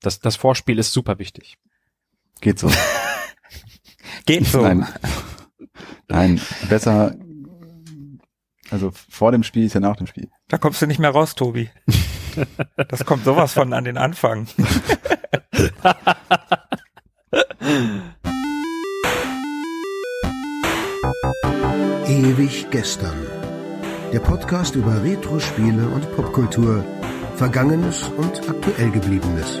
Das, das Vorspiel ist super wichtig. Geht so. Geht so. Nein. Nein, besser, also vor dem Spiel ist ja nach dem Spiel. Da kommst du nicht mehr raus, Tobi. Das kommt sowas von an den Anfang. Ewig gestern. Der Podcast über Retro-Spiele und Popkultur, Vergangenes und aktuell gebliebenes.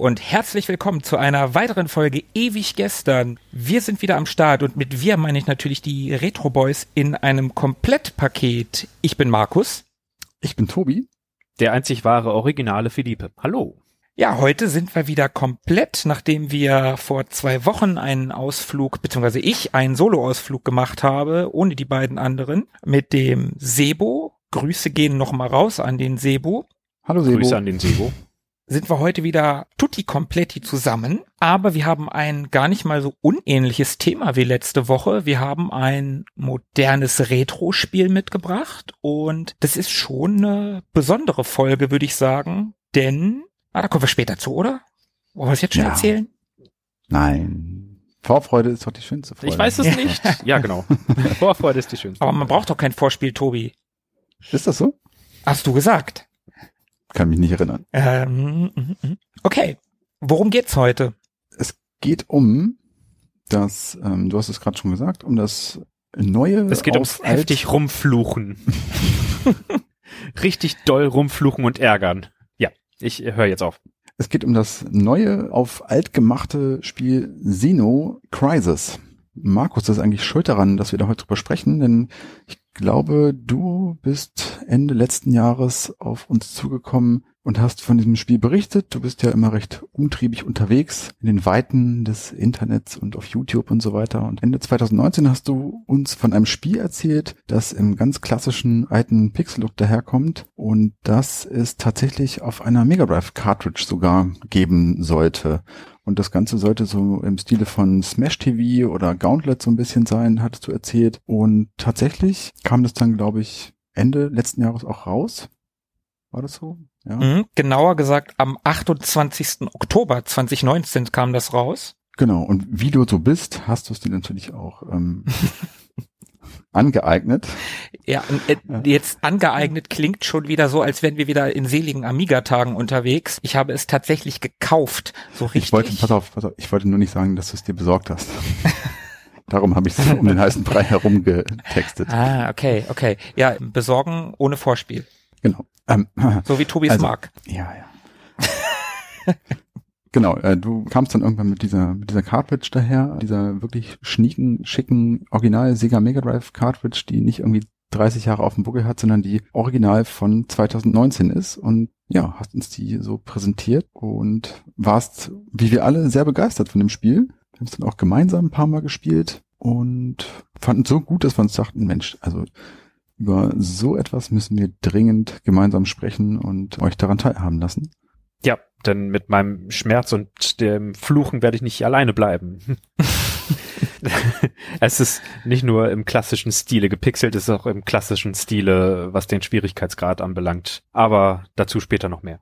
Und herzlich willkommen zu einer weiteren Folge Ewig gestern. Wir sind wieder am Start und mit wir meine ich natürlich die Retro Boys in einem Komplettpaket. Ich bin Markus. Ich bin Tobi. Der einzig wahre originale Philippe. Hallo. Ja, heute sind wir wieder komplett, nachdem wir vor zwei Wochen einen Ausflug, beziehungsweise ich einen Solo-Ausflug gemacht habe, ohne die beiden anderen, mit dem Sebo. Grüße gehen nochmal raus an den Sebo. Hallo Sebo. Grüße an den Sebo. Sind wir heute wieder tutti completi zusammen, aber wir haben ein gar nicht mal so unähnliches Thema wie letzte Woche. Wir haben ein modernes Retro-Spiel mitgebracht und das ist schon eine besondere Folge, würde ich sagen, denn, ah, da kommen wir später zu, oder? Wollen wir es jetzt schon Ja. erzählen? Nein. Vorfreude ist doch die schönste Freude. Ich weiß es nicht. Ja, genau. Vorfreude ist die schönste. Aber man braucht doch kein Vorspiel, Tobi. Ist das so? Hast du gesagt? Kann mich nicht erinnern. Ähm, okay. Worum geht's heute? Es geht um das, ähm, du hast es gerade schon gesagt, um das neue Es geht ums alt- heftig rumfluchen. Richtig doll rumfluchen und ärgern. Ja, ich höre jetzt auf. Es geht um das neue auf alt gemachte Spiel Xeno Crisis. Markus, das ist eigentlich schuld daran, dass wir da heute drüber sprechen, denn ich glaube, du bist Ende letzten Jahres auf uns zugekommen und hast von diesem Spiel berichtet. Du bist ja immer recht umtriebig unterwegs in den Weiten des Internets und auf YouTube und so weiter. Und Ende 2019 hast du uns von einem Spiel erzählt, das im ganz klassischen alten Pixel-Look daherkommt und das es tatsächlich auf einer Mega Drive Cartridge sogar geben sollte. Und das Ganze sollte so im Stile von Smash TV oder Gauntlet so ein bisschen sein, hattest du erzählt. Und tatsächlich kam das dann, glaube ich, Ende letzten Jahres auch raus. War das so? Ja. Mhm, genauer gesagt, am 28. Oktober 2019 kam das raus. Genau. Und wie du so bist, hast du es dir natürlich auch ähm, angeeignet. Ja, äh, jetzt angeeignet klingt schon wieder so, als wären wir wieder in seligen Amiga-Tagen unterwegs. Ich habe es tatsächlich gekauft, so richtig. Ich wollte, pass auf, pass auf, ich wollte nur nicht sagen, dass du es dir besorgt hast. Darum habe ich es um den heißen Brei herum getextet. Ah, okay, okay. Ja, besorgen ohne Vorspiel. Genau. Ähm, So wie Tobi es Also- mag. Ja, ja. genau, äh, du kamst dann irgendwann mit dieser, mit dieser Cartridge daher, dieser wirklich schnieken, schicken Original Sega Mega Drive Cartridge, die nicht irgendwie 30 Jahre auf dem Buckel hat, sondern die original von 2019 ist und ja, hast uns die so präsentiert und warst, wie wir alle, sehr begeistert von dem Spiel. Wir haben es dann auch gemeinsam ein paar Mal gespielt und fanden es so gut, dass wir uns dachten, Mensch, also über so etwas müssen wir dringend gemeinsam sprechen und euch daran teilhaben lassen. Denn mit meinem Schmerz und dem Fluchen werde ich nicht alleine bleiben. es ist nicht nur im klassischen Stile gepixelt, es ist auch im klassischen Stile, was den Schwierigkeitsgrad anbelangt. Aber dazu später noch mehr.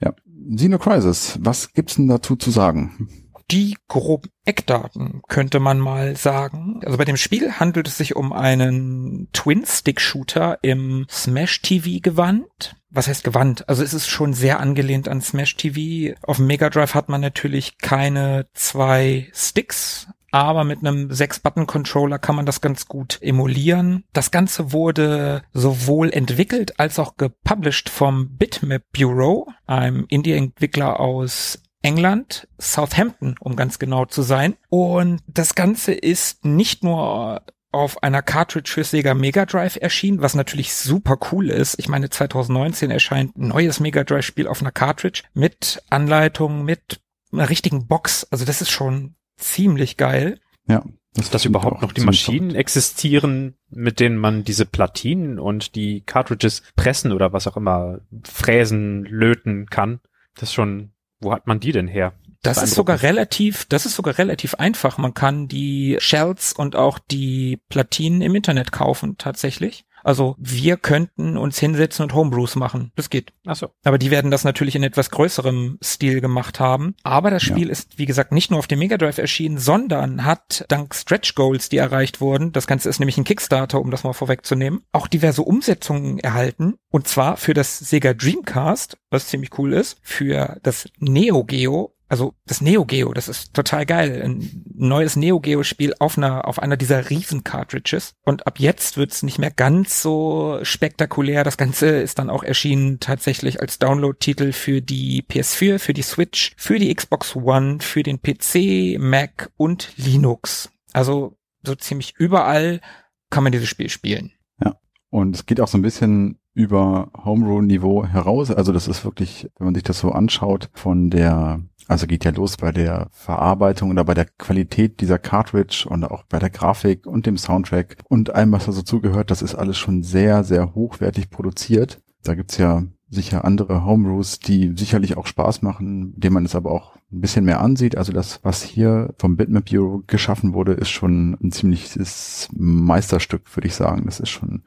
Ja, Xeno Crisis, was gibt's denn dazu zu sagen? Die groben Eckdaten könnte man mal sagen. Also bei dem Spiel handelt es sich um einen Twin-Stick-Shooter im Smash-TV-Gewand. Was heißt Gewand? Also es ist schon sehr angelehnt an Smash-TV. Auf dem Mega Drive hat man natürlich keine zwei Sticks, aber mit einem 6-Button-Controller kann man das ganz gut emulieren. Das Ganze wurde sowohl entwickelt als auch gepublished vom Bitmap Bureau, einem Indie-Entwickler aus England, Southampton, um ganz genau zu sein. Und das Ganze ist nicht nur auf einer Cartridge für Sega Mega Drive erschienen, was natürlich super cool ist. Ich meine, 2019 erscheint ein neues Mega Drive Spiel auf einer Cartridge mit Anleitung, mit einer richtigen Box. Also das ist schon ziemlich geil. Ja. Das dass überhaupt noch die Maschinen verrückt. existieren, mit denen man diese Platinen und die Cartridges pressen oder was auch immer fräsen, löten kann. Das ist schon, wo hat man die denn her? Das ist sogar relativ, das ist sogar relativ einfach. Man kann die Shells und auch die Platinen im Internet kaufen, tatsächlich. Also wir könnten uns hinsetzen und Homebrews machen. Das geht. Ach so. Aber die werden das natürlich in etwas größerem Stil gemacht haben. Aber das Spiel ja. ist, wie gesagt, nicht nur auf dem Mega Drive erschienen, sondern hat dank Stretch Goals, die erreicht wurden, das Ganze ist nämlich ein Kickstarter, um das mal vorwegzunehmen, auch diverse Umsetzungen erhalten. Und zwar für das Sega Dreamcast, was ziemlich cool ist, für das Neo Geo also das Neo Geo, das ist total geil. Ein neues Neo Geo Spiel auf einer, auf einer dieser riesen Cartridges. Und ab jetzt wird's nicht mehr ganz so spektakulär. Das Ganze ist dann auch erschienen tatsächlich als Download-Titel für die PS4, für die Switch, für die Xbox One, für den PC, Mac und Linux. Also so ziemlich überall kann man dieses Spiel spielen. Ja. Und es geht auch so ein bisschen über Homebrew-Niveau heraus. Also das ist wirklich, wenn man sich das so anschaut, von der also geht ja los bei der Verarbeitung oder bei der Qualität dieser Cartridge und auch bei der Grafik und dem Soundtrack und allem, was da so zugehört. Das ist alles schon sehr, sehr hochwertig produziert. Da gibt's ja sicher andere Homebrews, die sicherlich auch Spaß machen, dem man es aber auch ein bisschen mehr ansieht. Also das, was hier vom Bitmap Bureau geschaffen wurde, ist schon ein ziemliches Meisterstück, würde ich sagen. Das ist schon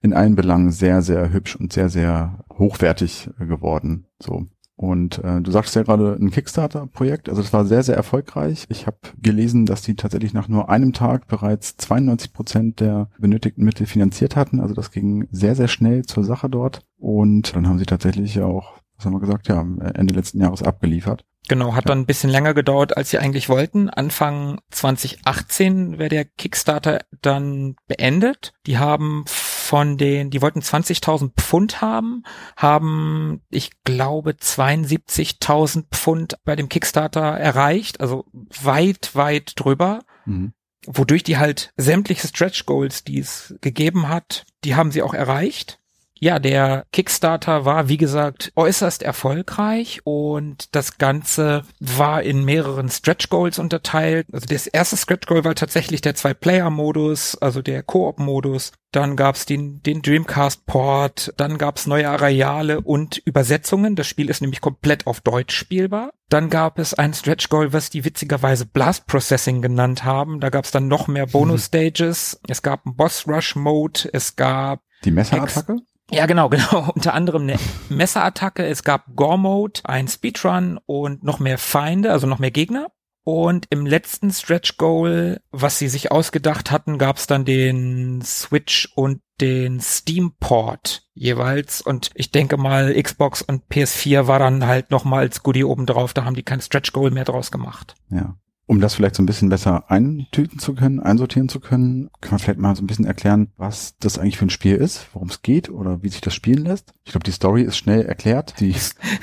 in allen Belangen sehr, sehr hübsch und sehr, sehr hochwertig geworden. So. Und äh, du sagst ja gerade ein Kickstarter-Projekt, also das war sehr, sehr erfolgreich. Ich habe gelesen, dass die tatsächlich nach nur einem Tag bereits 92 Prozent der benötigten Mittel finanziert hatten. Also das ging sehr, sehr schnell zur Sache dort. Und dann haben sie tatsächlich auch, was haben wir gesagt, ja, Ende letzten Jahres abgeliefert. Genau, hat dann ein bisschen länger gedauert, als sie eigentlich wollten. Anfang 2018 wäre der Kickstarter dann beendet. Die haben von den, die wollten 20.000 Pfund haben, haben, ich glaube, 72.000 Pfund bei dem Kickstarter erreicht, also weit, weit drüber. Mhm. Wodurch die halt sämtliche Stretch Goals, die es gegeben hat, die haben sie auch erreicht. Ja, der Kickstarter war, wie gesagt, äußerst erfolgreich und das Ganze war in mehreren Stretch Goals unterteilt. Also das erste Stretch Goal war tatsächlich der Zwei-Player-Modus, also der Koop-Modus. Dann gab's den, den Dreamcast-Port, dann gab's neue Areale und Übersetzungen. Das Spiel ist nämlich komplett auf Deutsch spielbar. Dann gab es ein Stretch Goal, was die witzigerweise Blast Processing genannt haben. Da gab's dann noch mehr Bonus-Stages. Es gab einen Boss-Rush-Mode, es gab die Messerattacke? Ja, genau, genau. Unter anderem eine Messerattacke. Es gab Gore-Mode, ein Speedrun und noch mehr Feinde, also noch mehr Gegner. Und im letzten Stretch Goal, was sie sich ausgedacht hatten, gab es dann den Switch und den Steam Port jeweils. Und ich denke mal, Xbox und PS4 war dann halt noch mal als Goodie oben drauf. Da haben die kein Stretch Goal mehr draus gemacht. Ja. Um das vielleicht so ein bisschen besser eintüten zu können, einsortieren zu können, kann man vielleicht mal so ein bisschen erklären, was das eigentlich für ein Spiel ist, worum es geht oder wie sich das spielen lässt. Ich glaube, die Story ist schnell erklärt. Die,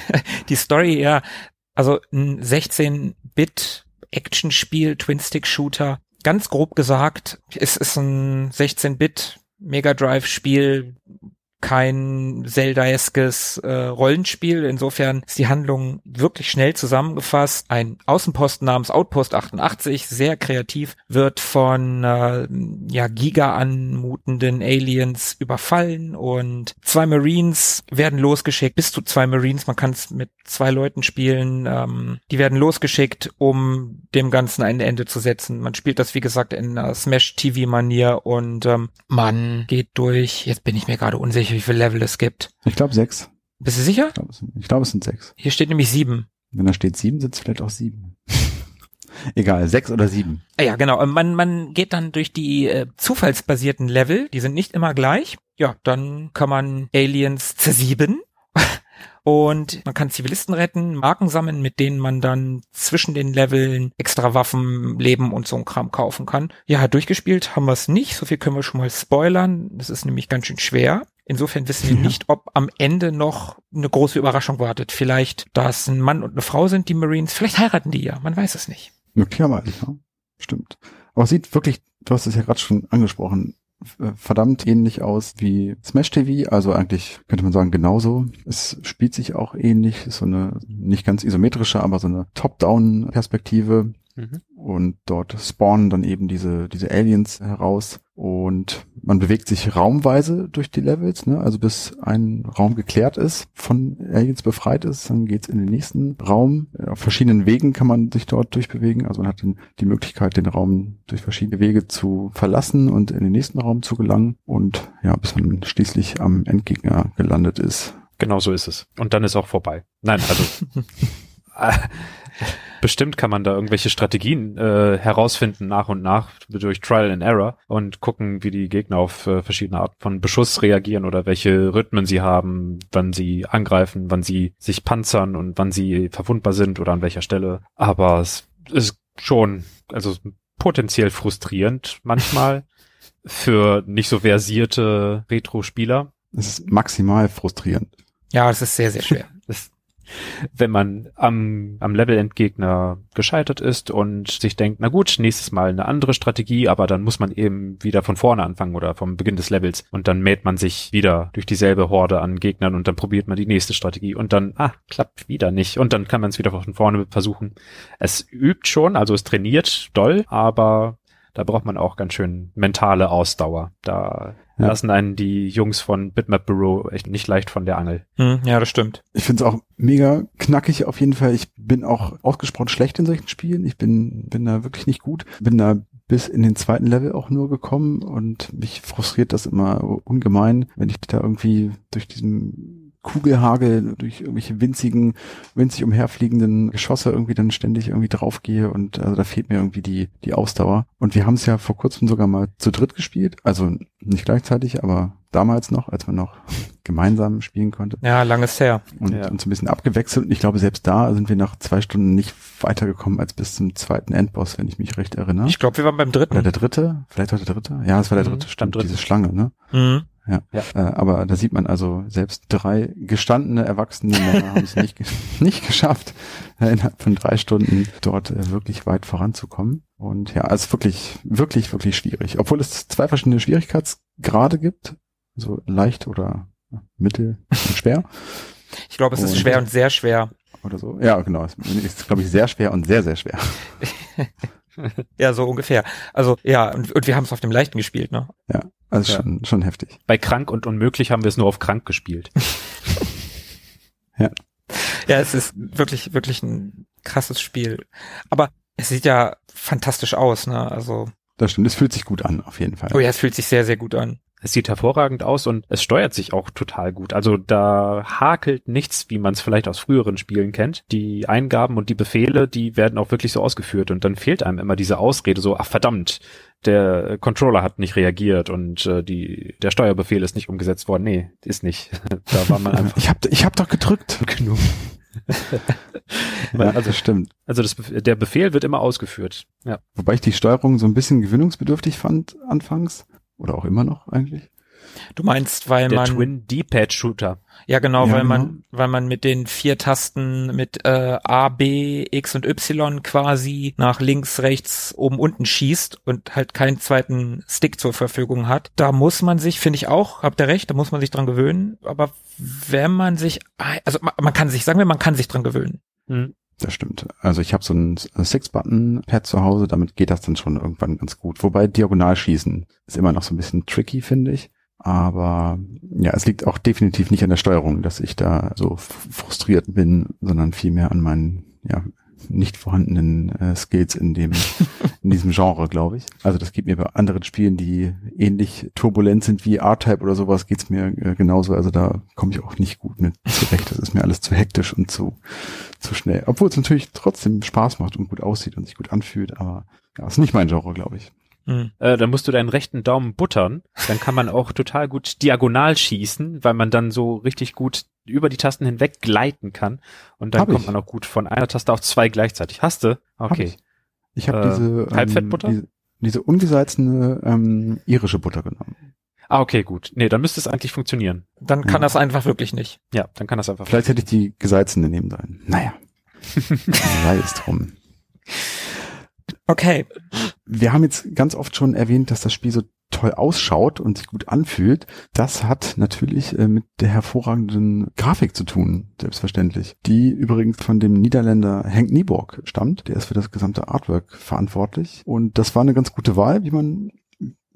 die Story, ja, also ein 16-Bit Actionspiel, Twin-Stick-Shooter. Ganz grob gesagt, es ist ein 16-Bit Mega Drive Spiel, kein Zelda-eskes äh, Rollenspiel. Insofern ist die Handlung wirklich schnell zusammengefasst. Ein Außenposten namens Outpost 88, sehr kreativ, wird von äh, ja, giga anmutenden Aliens überfallen und zwei Marines werden losgeschickt, bis zu zwei Marines, man kann es mit zwei Leuten spielen, ähm, die werden losgeschickt, um dem Ganzen ein Ende zu setzen. Man spielt das, wie gesagt, in uh, Smash-TV-Manier und ähm, man geht durch, jetzt bin ich mir gerade unsicher, nicht, wie viele Level es gibt. Ich glaube sechs. Bist du sicher? Ich glaube, es, glaub, es sind sechs. Hier steht nämlich sieben. Wenn da steht sieben, sind es vielleicht auch sieben. Egal, sechs oder sieben. Ja, genau. Man, man geht dann durch die äh, zufallsbasierten Level, die sind nicht immer gleich. Ja, dann kann man Aliens zersieben und man kann Zivilisten retten, Marken sammeln, mit denen man dann zwischen den Leveln extra Waffen, Leben und so ein Kram kaufen kann. Ja, durchgespielt haben wir es nicht. So viel können wir schon mal spoilern. Das ist nämlich ganz schön schwer. Insofern wissen wir ja. nicht, ob am Ende noch eine große Überraschung wartet. Vielleicht, dass ein Mann und eine Frau sind, die Marines. Vielleicht heiraten die ja. Man weiß es nicht. Möglicherweise, ja. Stimmt. Aber es sieht wirklich, du hast es ja gerade schon angesprochen, äh, verdammt ähnlich aus wie Smash TV, also eigentlich könnte man sagen genauso. Es spielt sich auch ähnlich, ist so eine nicht ganz isometrische, aber so eine Top-Down-Perspektive. Mhm. Und dort spawnen dann eben diese, diese Aliens heraus und man bewegt sich raumweise durch die Levels, ne? also bis ein Raum geklärt ist, von Aliens befreit ist, dann geht's in den nächsten Raum. Auf verschiedenen Wegen kann man sich dort durchbewegen, also man hat dann die Möglichkeit, den Raum durch verschiedene Wege zu verlassen und in den nächsten Raum zu gelangen und ja, bis man schließlich am Endgegner gelandet ist. Genau so ist es. Und dann ist auch vorbei. Nein, also Bestimmt kann man da irgendwelche Strategien äh, herausfinden nach und nach durch Trial and Error und gucken, wie die Gegner auf äh, verschiedene Arten von Beschuss reagieren oder welche Rhythmen sie haben, wann sie angreifen, wann sie sich panzern und wann sie verwundbar sind oder an welcher Stelle. Aber es ist schon, also potenziell frustrierend manchmal für nicht so versierte Retro-Spieler. Es ist maximal frustrierend. Ja, es ist sehr, sehr schwer. Wenn man am, am Level-Endgegner gescheitert ist und sich denkt, na gut, nächstes Mal eine andere Strategie, aber dann muss man eben wieder von vorne anfangen oder vom Beginn des Levels und dann mäht man sich wieder durch dieselbe Horde an Gegnern und dann probiert man die nächste Strategie und dann, ah, klappt wieder nicht und dann kann man es wieder von vorne versuchen. Es übt schon, also es trainiert doll, aber da braucht man auch ganz schön mentale Ausdauer. Da ja. lassen einen die Jungs von Bitmap Bureau echt nicht leicht von der Angel. Hm, ja, das stimmt. Ich finde es auch mega knackig auf jeden Fall. Ich bin auch ausgesprochen schlecht in solchen Spielen. Ich bin, bin da wirklich nicht gut. Bin da bis in den zweiten Level auch nur gekommen und mich frustriert das immer ungemein, wenn ich da irgendwie durch diesen Kugelhagel durch irgendwelche winzigen, winzig umherfliegenden Geschosse irgendwie dann ständig irgendwie draufgehe und also da fehlt mir irgendwie die, die Ausdauer. Und wir haben es ja vor kurzem sogar mal zu dritt gespielt, also nicht gleichzeitig, aber damals noch, als man noch gemeinsam spielen konnte. Ja, langes her. Und, ja. und so ein bisschen abgewechselt. Und ich glaube, selbst da sind wir nach zwei Stunden nicht weitergekommen als bis zum zweiten Endboss, wenn ich mich recht erinnere. Ich glaube, wir waren beim dritten. Oder der dritte? Vielleicht war der dritte? Ja, es war der dritte, mhm, stimmt, diese Schlange, ne? Mhm. Ja. ja. Äh, aber da sieht man also, selbst drei gestandene erwachsene Männer haben es nicht, nicht geschafft, äh, innerhalb von drei Stunden dort äh, wirklich weit voranzukommen. Und ja, es ist wirklich, wirklich, wirklich schwierig. Obwohl es zwei verschiedene Schwierigkeitsgrade gibt, so leicht oder mittel und schwer. Ich glaube, es ist und, schwer und sehr schwer. Oder so. Ja, genau. Es ist, glaube ich, sehr schwer und sehr, sehr schwer. ja, so ungefähr. Also ja, und, und wir haben es auf dem Leichten gespielt, ne? Ja, also ja. schon, schon heftig. Bei krank und unmöglich haben wir es nur auf krank gespielt. ja. Ja, es ist wirklich, wirklich ein krasses Spiel. Aber es sieht ja fantastisch aus, ne? Also. Das stimmt, es fühlt sich gut an, auf jeden Fall. Oh ja, es fühlt sich sehr, sehr gut an. Es sieht hervorragend aus und es steuert sich auch total gut. Also da hakelt nichts, wie man es vielleicht aus früheren Spielen kennt. Die Eingaben und die Befehle, die werden auch wirklich so ausgeführt und dann fehlt einem immer diese Ausrede so, ach verdammt, der Controller hat nicht reagiert und äh, die der Steuerbefehl ist nicht umgesetzt worden. Nee, ist nicht. da war man einfach. ich hab ich hab doch gedrückt. Genug. ja, also stimmt. Also das, der Befehl wird immer ausgeführt. Ja. Wobei ich die Steuerung so ein bisschen gewöhnungsbedürftig fand anfangs. Oder auch immer noch eigentlich. Du meinst, weil der man Twin D-Pad Shooter. Ja, genau, ja, weil genau. man weil man mit den vier Tasten mit äh, A, B, X und Y quasi nach links, rechts, oben, unten schießt und halt keinen zweiten Stick zur Verfügung hat. Da muss man sich, finde ich auch, habt ihr recht, da muss man sich dran gewöhnen, aber wenn man sich also man, man kann sich sagen wir, man kann sich dran gewöhnen. Hm. Das stimmt. Also ich habe so ein Six-Button-Pad zu Hause, damit geht das dann schon irgendwann ganz gut. Wobei Diagonalschießen ist immer noch so ein bisschen tricky, finde ich. Aber ja, es liegt auch definitiv nicht an der Steuerung, dass ich da so frustriert bin, sondern vielmehr an meinen ja, nicht vorhandenen äh, Skills in dem in diesem Genre, glaube ich. Also das geht mir bei anderen Spielen, die ähnlich turbulent sind wie R-Type oder sowas, geht's mir äh, genauso. Also da komme ich auch nicht gut mit zurecht. Das ist mir alles zu hektisch und zu zu schnell. Obwohl es natürlich trotzdem Spaß macht und gut aussieht und sich gut anfühlt, aber ja, ist nicht mein Genre, glaube ich. Mhm. Äh, dann musst du deinen rechten Daumen buttern. Dann kann man auch total gut diagonal schießen, weil man dann so richtig gut über die Tasten hinweg gleiten kann. Und dann Hab kommt ich. man auch gut von einer Taste auf zwei gleichzeitig. Hast du? Okay. Hab ich ich habe äh, diese ähm, Halbfettbutter? Diese, diese ungesalzene ähm, irische Butter genommen. Ah, okay, gut. Nee, dann müsste es eigentlich funktionieren. Dann kann ja. das einfach wirklich nicht. Ja, dann kann das einfach. Vielleicht hätte ich die gesalzene nehmen sollen. Naja. Sei es drum. Okay. Wir haben jetzt ganz oft schon erwähnt, dass das Spiel so toll ausschaut und sich gut anfühlt, das hat natürlich äh, mit der hervorragenden Grafik zu tun, selbstverständlich. Die übrigens von dem Niederländer Henk Nieborg stammt. Der ist für das gesamte Artwork verantwortlich. Und das war eine ganz gute Wahl, wie man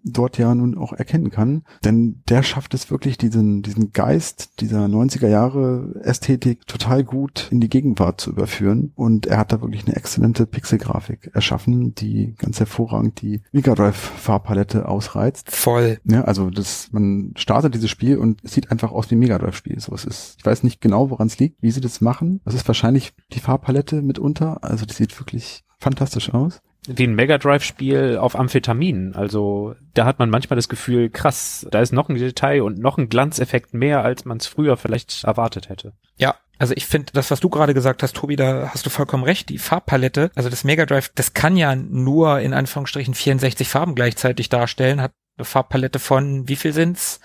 dort ja nun auch erkennen kann. Denn der schafft es wirklich, diesen, diesen Geist dieser 90er Jahre Ästhetik total gut in die Gegenwart zu überführen. Und er hat da wirklich eine exzellente Pixelgrafik erschaffen, die ganz hervorragend die Mega Drive Farbpalette ausreizt. Voll. Ja, also das, man startet dieses Spiel und es sieht einfach aus wie ein Mega Drive Spiel. So, es ist, ich weiß nicht genau, woran es liegt, wie sie das machen. Es ist wahrscheinlich die Farbpalette mitunter. Also das sieht wirklich fantastisch aus wie ein Mega Drive Spiel auf Amphetamin. Also da hat man manchmal das Gefühl, krass, da ist noch ein Detail und noch ein Glanzeffekt mehr, als man es früher vielleicht erwartet hätte. Ja, also ich finde, das, was du gerade gesagt hast, Tobi, da hast du vollkommen recht. Die Farbpalette, also das Mega Drive, das kann ja nur in Anführungsstrichen 64 Farben gleichzeitig darstellen, hat eine Farbpalette von, wie viel sind's?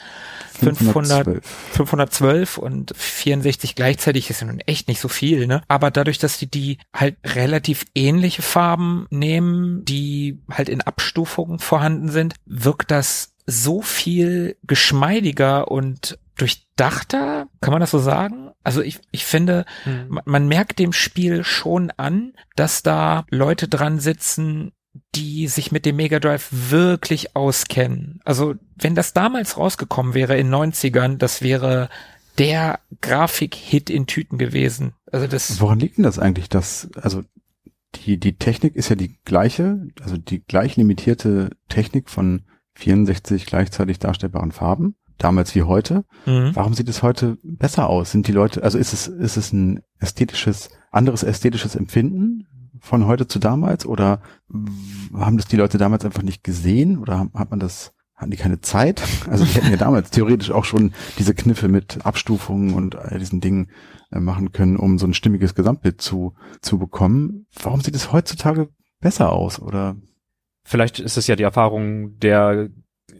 500, 512 und 64 gleichzeitig ist ja nun echt nicht so viel, ne? Aber dadurch, dass die die halt relativ ähnliche Farben nehmen, die halt in Abstufungen vorhanden sind, wirkt das so viel geschmeidiger und durchdachter, kann man das so sagen? Also ich, ich finde, hm. man, man merkt dem Spiel schon an, dass da Leute dran sitzen, die sich mit dem Mega Drive wirklich auskennen. Also wenn das damals rausgekommen wäre in 90ern, das wäre der Grafik-Hit in Tüten gewesen. Also das. Woran liegt denn das eigentlich, dass, also die, die Technik ist ja die gleiche, also die gleich limitierte Technik von 64 gleichzeitig darstellbaren Farben, damals wie heute. Mhm. Warum sieht es heute besser aus? Sind die Leute, also ist es, ist es ein ästhetisches, anderes ästhetisches Empfinden? Von heute zu damals oder haben das die Leute damals einfach nicht gesehen oder hat man das hatten die keine Zeit? Also die hätten ja damals theoretisch auch schon diese Kniffe mit Abstufungen und all diesen Dingen äh, machen können, um so ein stimmiges Gesamtbild zu, zu bekommen. Warum sieht es heutzutage besser aus oder? Vielleicht ist es ja die Erfahrung der,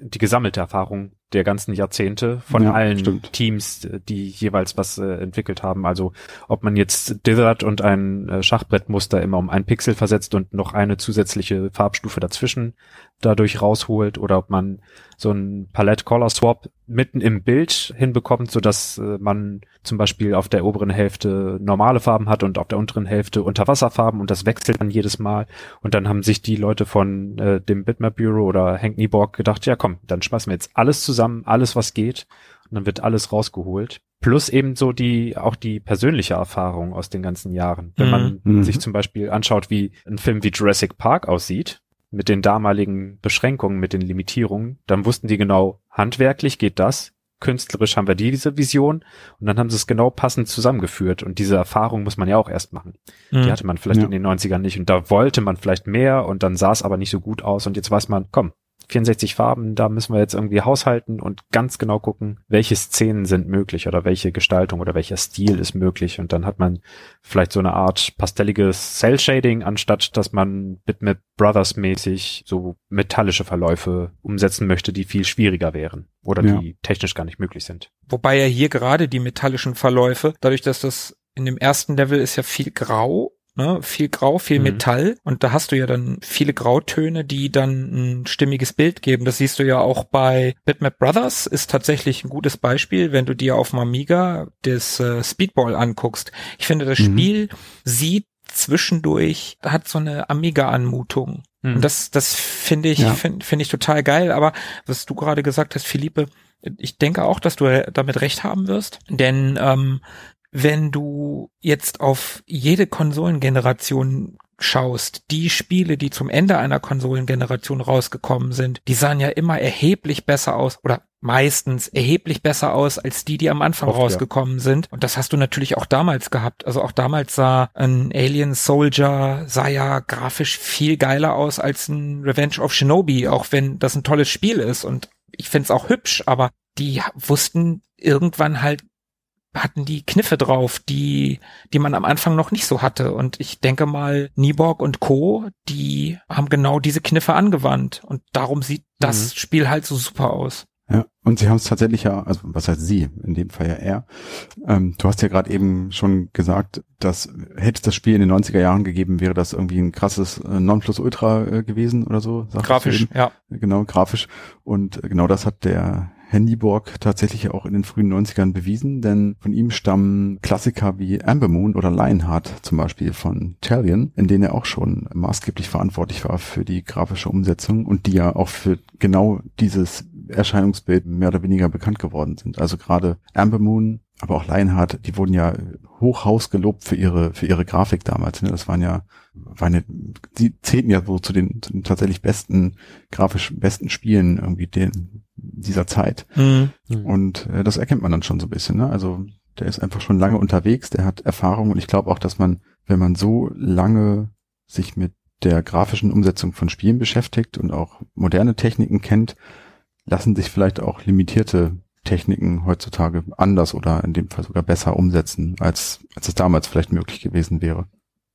die gesammelte Erfahrung der ganzen Jahrzehnte von ja, allen stimmt. Teams, die jeweils was äh, entwickelt haben. Also ob man jetzt Dithert und ein äh, Schachbrettmuster immer um ein Pixel versetzt und noch eine zusätzliche Farbstufe dazwischen dadurch rausholt oder ob man so ein Palette Color Swap mitten im Bild hinbekommt, so dass äh, man zum Beispiel auf der oberen Hälfte normale Farben hat und auf der unteren Hälfte Unterwasserfarben und das wechselt dann jedes Mal. Und dann haben sich die Leute von äh, dem Bitmap Bureau oder Hank Nieborg gedacht, ja komm, dann schmeißen wir jetzt alles zusammen, alles was geht und dann wird alles rausgeholt. Plus eben so die, auch die persönliche Erfahrung aus den ganzen Jahren. Wenn man mhm. sich zum Beispiel anschaut, wie ein Film wie Jurassic Park aussieht, mit den damaligen Beschränkungen, mit den Limitierungen, dann wussten die genau, handwerklich geht das, künstlerisch haben wir diese Vision und dann haben sie es genau passend zusammengeführt und diese Erfahrung muss man ja auch erst machen. Mhm. Die hatte man vielleicht ja. in den 90ern nicht und da wollte man vielleicht mehr und dann sah es aber nicht so gut aus und jetzt weiß man, komm, 64 Farben, da müssen wir jetzt irgendwie haushalten und ganz genau gucken, welche Szenen sind möglich oder welche Gestaltung oder welcher Stil ist möglich. Und dann hat man vielleicht so eine Art pastelliges Cell Shading, anstatt dass man Bitmap Brothers mäßig so metallische Verläufe umsetzen möchte, die viel schwieriger wären oder ja. die technisch gar nicht möglich sind. Wobei ja hier gerade die metallischen Verläufe, dadurch, dass das in dem ersten Level ist ja viel grau ne? viel Grau, viel mhm. Metall und da hast du ja dann viele Grautöne, die dann ein stimmiges Bild geben. Das siehst du ja auch bei Bitmap Brothers, ist tatsächlich ein gutes Beispiel, wenn du dir auf dem Amiga das äh, Speedball anguckst. Ich finde, das mhm. Spiel sieht zwischendurch, hat so eine Amiga-Anmutung. Mhm. Und das, das finde ich, ja. finde find ich total geil. Aber was du gerade gesagt hast, Philippe, ich denke auch, dass du damit recht haben wirst, denn ähm, wenn du jetzt auf jede Konsolengeneration schaust, die Spiele, die zum Ende einer Konsolengeneration rausgekommen sind, die sahen ja immer erheblich besser aus oder meistens erheblich besser aus als die, die am Anfang Oft, rausgekommen ja. sind. Und das hast du natürlich auch damals gehabt. Also auch damals sah ein Alien Soldier, sah ja grafisch viel geiler aus als ein Revenge of Shinobi, auch wenn das ein tolles Spiel ist. Und ich find's auch hübsch, aber die wussten irgendwann halt hatten die Kniffe drauf, die, die man am Anfang noch nicht so hatte. Und ich denke mal, Nieborg und Co., die haben genau diese Kniffe angewandt. Und darum sieht das mhm. Spiel halt so super aus. Ja, Und sie haben es tatsächlich ja, also was heißt sie, in dem Fall ja er. Ähm, du hast ja gerade eben schon gesagt, dass hätte es das Spiel in den 90er Jahren gegeben, wäre das irgendwie ein krasses äh, Nonplusultra äh, gewesen oder so. Grafisch, ja. Genau, grafisch. Und genau das hat der Handyborg tatsächlich auch in den frühen 90ern bewiesen, denn von ihm stammen Klassiker wie Amber Moon oder Lionheart zum Beispiel von Talion, in denen er auch schon maßgeblich verantwortlich war für die grafische Umsetzung und die ja auch für genau dieses Erscheinungsbild mehr oder weniger bekannt geworden sind. Also gerade Amber Moon, aber auch Lionheart, die wurden ja hochhaus gelobt für ihre, für ihre Grafik damals. Ne? Das waren ja, waren ja, die zählten ja so zu den, zu den tatsächlich besten, grafisch besten Spielen irgendwie den, dieser Zeit. Mhm. Und äh, das erkennt man dann schon so ein bisschen. Ne? Also der ist einfach schon lange unterwegs, der hat Erfahrung und ich glaube auch, dass man, wenn man so lange sich mit der grafischen Umsetzung von Spielen beschäftigt und auch moderne Techniken kennt, lassen sich vielleicht auch limitierte Techniken heutzutage anders oder in dem Fall sogar besser umsetzen, als, als es damals vielleicht möglich gewesen wäre.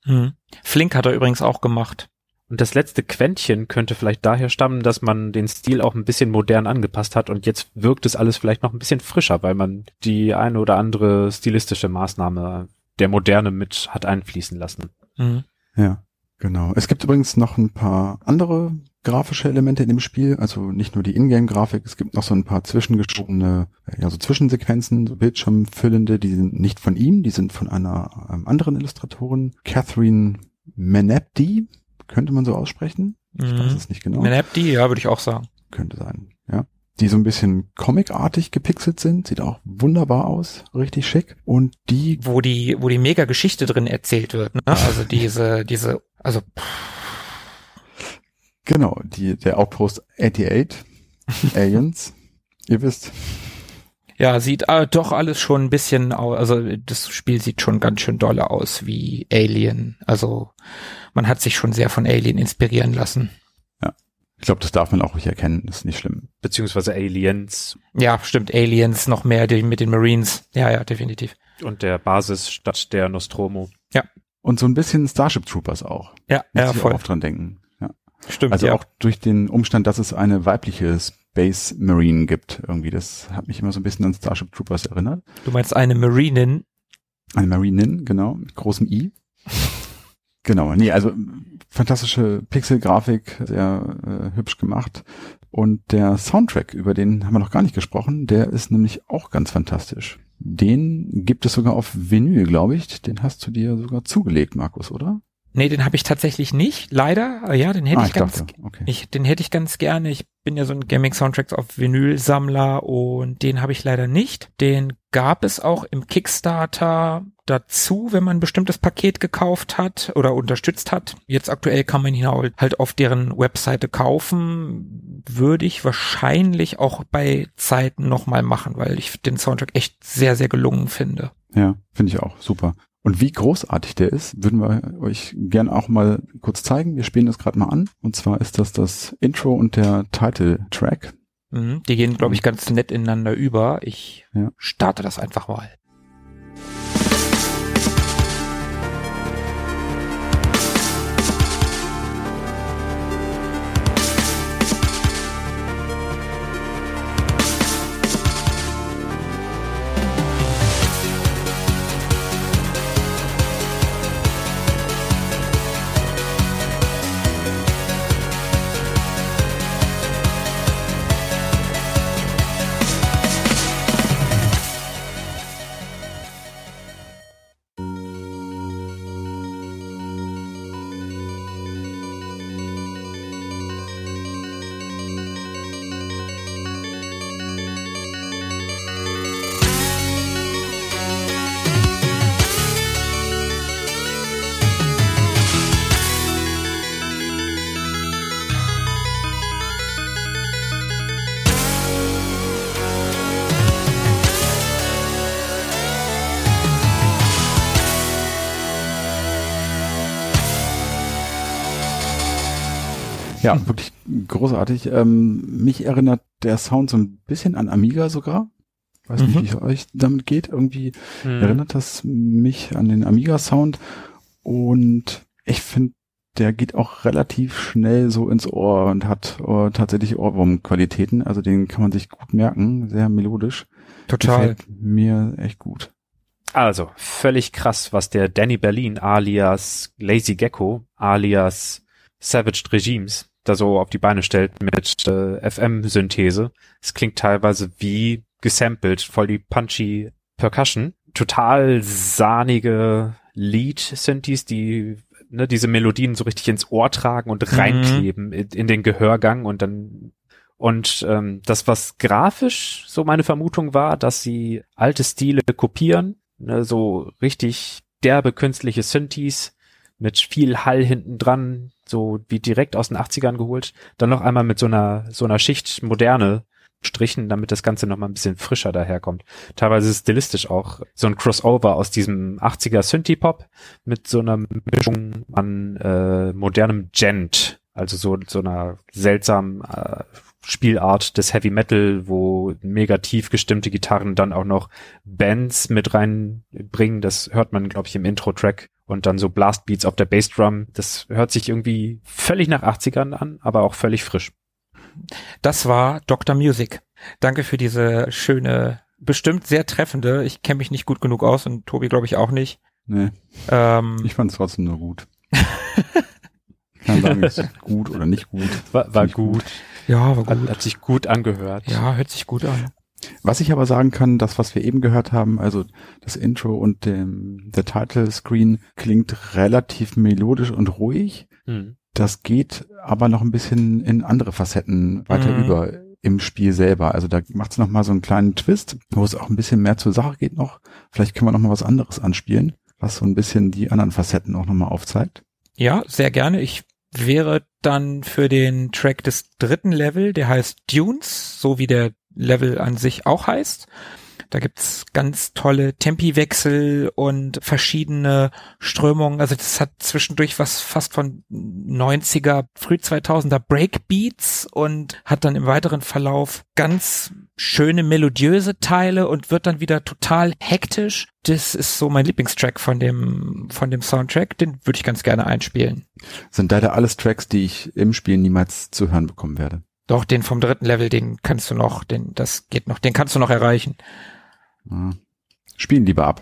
Hm. Flink hat er übrigens auch gemacht. Und das letzte Quäntchen könnte vielleicht daher stammen, dass man den Stil auch ein bisschen modern angepasst hat und jetzt wirkt es alles vielleicht noch ein bisschen frischer, weil man die eine oder andere stilistische Maßnahme der Moderne mit hat einfließen lassen. Mhm. Ja, genau. Es gibt übrigens noch ein paar andere grafische Elemente in dem Spiel, also nicht nur die Ingame-Grafik, es gibt noch so ein paar zwischengeschobene, ja, so Zwischensequenzen, so Bildschirmfüllende, die sind nicht von ihm, die sind von einer ähm, anderen Illustratorin, Catherine Menepdi, könnte man so aussprechen. Ich mhm. weiß es nicht genau. Menepdi, ja, würde ich auch sagen. Könnte sein, ja. Die so ein bisschen comicartig gepixelt sind, sieht auch wunderbar aus, richtig schick. Und die. Wo die, wo die mega Geschichte drin erzählt wird, ne? Also diese, diese, also. Genau, die, der Outpost 88, Aliens, ihr wisst. Ja, sieht äh, doch alles schon ein bisschen aus, also das Spiel sieht schon ganz schön dolle aus wie Alien. Also man hat sich schon sehr von Alien inspirieren lassen. Ja. Ich glaube, das darf man auch nicht erkennen, das ist nicht schlimm. Beziehungsweise Aliens. Ja, stimmt, Aliens noch mehr die, mit den Marines. Ja, ja, definitiv. Und der Basis statt der Nostromo. Ja. Und so ein bisschen Starship Troopers auch. Ja, Muss ja, voll. auch dran denken. Ja. Stimmt. Also ja. auch durch den Umstand, dass es eine weibliche Space Marine gibt, irgendwie. Das hat mich immer so ein bisschen an Starship Troopers erinnert. Du meinst eine Marinin? Eine Marinin, genau, mit großem I. Genau, nee, also fantastische Pixel-Grafik, sehr äh, hübsch gemacht. Und der Soundtrack, über den haben wir noch gar nicht gesprochen, der ist nämlich auch ganz fantastisch. Den gibt es sogar auf Vinyl, glaube ich. Den hast du dir sogar zugelegt, Markus, oder? Nee, den habe ich tatsächlich nicht, leider. Ja, den hätte Ah, ich, ich ganz, okay. ich, den hätte ich ganz gerne. Ich bin ja so ein Gaming Soundtracks auf Vinyl Sammler und den habe ich leider nicht. Den gab es auch im Kickstarter dazu, wenn man ein bestimmtes Paket gekauft hat oder unterstützt hat. Jetzt aktuell kann man ihn halt auf deren Webseite kaufen. Würde ich wahrscheinlich auch bei Zeiten nochmal machen, weil ich den Soundtrack echt sehr, sehr gelungen finde. Ja, finde ich auch super. Und wie großartig der ist, würden wir euch gern auch mal kurz zeigen. Wir spielen das gerade mal an. Und zwar ist das das Intro und der Title-Track. Mhm, die gehen, glaube ich, ganz nett ineinander über. Ich Ja. starte das einfach mal. Ja, wirklich großartig. Ähm, mich erinnert der Sound so ein bisschen an Amiga sogar. Weiß nicht, Mhm. wie es euch damit geht. Irgendwie Hm. erinnert das mich an den Amiga-Sound. Und ich finde der geht auch relativ schnell so ins Ohr und hat uh, tatsächlich Ohrwurmqualitäten. Also den kann man sich gut merken, sehr melodisch. Total. Gefällt mir echt gut. Also, völlig krass, was der Danny Berlin alias Lazy Gecko alias Savage Regimes da so auf die Beine stellt mit äh, FM-Synthese. Es klingt teilweise wie gesampelt, voll die punchy Percussion. Total sahnige Lead-Synthes, die ne, diese Melodien so richtig ins Ohr tragen und mhm. reinkleben in, in, den Gehörgang und dann und ähm, das, was grafisch so meine Vermutung war, dass sie alte Stile kopieren, ne, so richtig derbe künstliche Synthes mit viel Hall hinten dran, so wie direkt aus den 80ern geholt, dann noch einmal mit so einer so einer Schicht moderne Strichen, damit das Ganze noch mal ein bisschen frischer daherkommt. Teilweise ist stilistisch auch so ein Crossover aus diesem 80er Synthie-Pop mit so einer Mischung an äh, modernem Gent, also so so einer seltsamen äh, Spielart des Heavy Metal, wo mega tief gestimmte Gitarren dann auch noch Bands mit reinbringen. Das hört man, glaube ich, im Intro-Track. Und dann so Blastbeats auf der Bassdrum. Das hört sich irgendwie völlig nach 80ern an, aber auch völlig frisch. Das war Dr. Music. Danke für diese schöne, bestimmt sehr treffende. Ich kenne mich nicht gut genug aus und Tobi glaube ich auch nicht. Nee. Ähm, ich fand es trotzdem nur gut. kann sagen, es ist gut oder nicht gut. War, war gut. gut. Ja, war gut. Hat, hat sich gut angehört. Ja, hört sich gut an. Was ich aber sagen kann, das, was wir eben gehört haben, also das Intro und dem, der Title Screen klingt relativ melodisch und ruhig. Hm. Das geht aber noch ein bisschen in andere Facetten weiter mhm. über im Spiel selber. Also da macht es nochmal so einen kleinen Twist, wo es auch ein bisschen mehr zur Sache geht noch. Vielleicht können wir nochmal was anderes anspielen, was so ein bisschen die anderen Facetten auch nochmal aufzeigt. Ja, sehr gerne. Ich wäre dann für den Track des dritten Level, der heißt Dunes, so wie der Level an sich auch heißt. Da gibt's ganz tolle Tempiwechsel und verschiedene Strömungen. Also das hat zwischendurch was fast von 90er, früh 2000er Breakbeats und hat dann im weiteren Verlauf ganz schöne melodiöse Teile und wird dann wieder total hektisch. Das ist so mein Lieblingstrack von dem, von dem Soundtrack. Den würde ich ganz gerne einspielen. Sind leider alles Tracks, die ich im Spiel niemals zu hören bekommen werde. Doch, den vom dritten Level, den kannst du noch, den, das geht noch, den kannst du noch erreichen. Spielen lieber ab.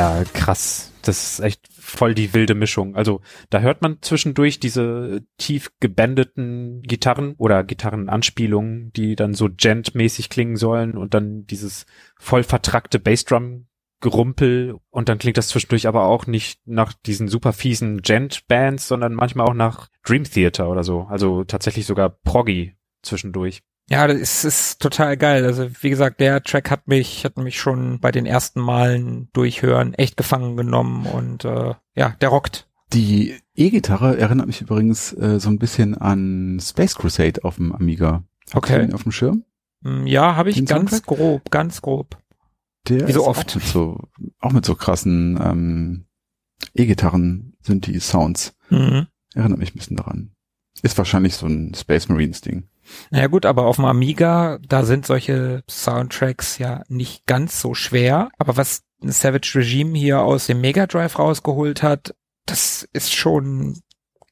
Ja, krass. Das ist echt voll die wilde Mischung. Also da hört man zwischendurch diese tief gebändeten Gitarren oder Gitarrenanspielungen, die dann so gent-mäßig klingen sollen und dann dieses voll vertrackte Bassdrum Gerumpel und dann klingt das zwischendurch aber auch nicht nach diesen super fiesen Gent-Bands, sondern manchmal auch nach Dream Theater oder so. Also tatsächlich sogar Proggy zwischendurch. Ja, das ist, ist total geil. Also wie gesagt, der Track hat mich, hat mich schon bei den ersten Malen durchhören echt gefangen genommen und äh, ja, der rockt. Die E-Gitarre erinnert mich übrigens äh, so ein bisschen an Space Crusade auf dem Amiga. okay. auf dem Schirm? Mm, ja, habe ich den ganz Soundtrack? grob, ganz grob. Der Wie so oft. Auch mit so, auch mit so krassen ähm, E-Gitarren sind die Sounds. Mhm. Erinnert mich ein bisschen daran. Ist wahrscheinlich so ein Space Marines Ding. Naja gut, aber auf dem Amiga, da sind solche Soundtracks ja nicht ganz so schwer. Aber was Savage Regime hier aus dem Mega Drive rausgeholt hat, das ist schon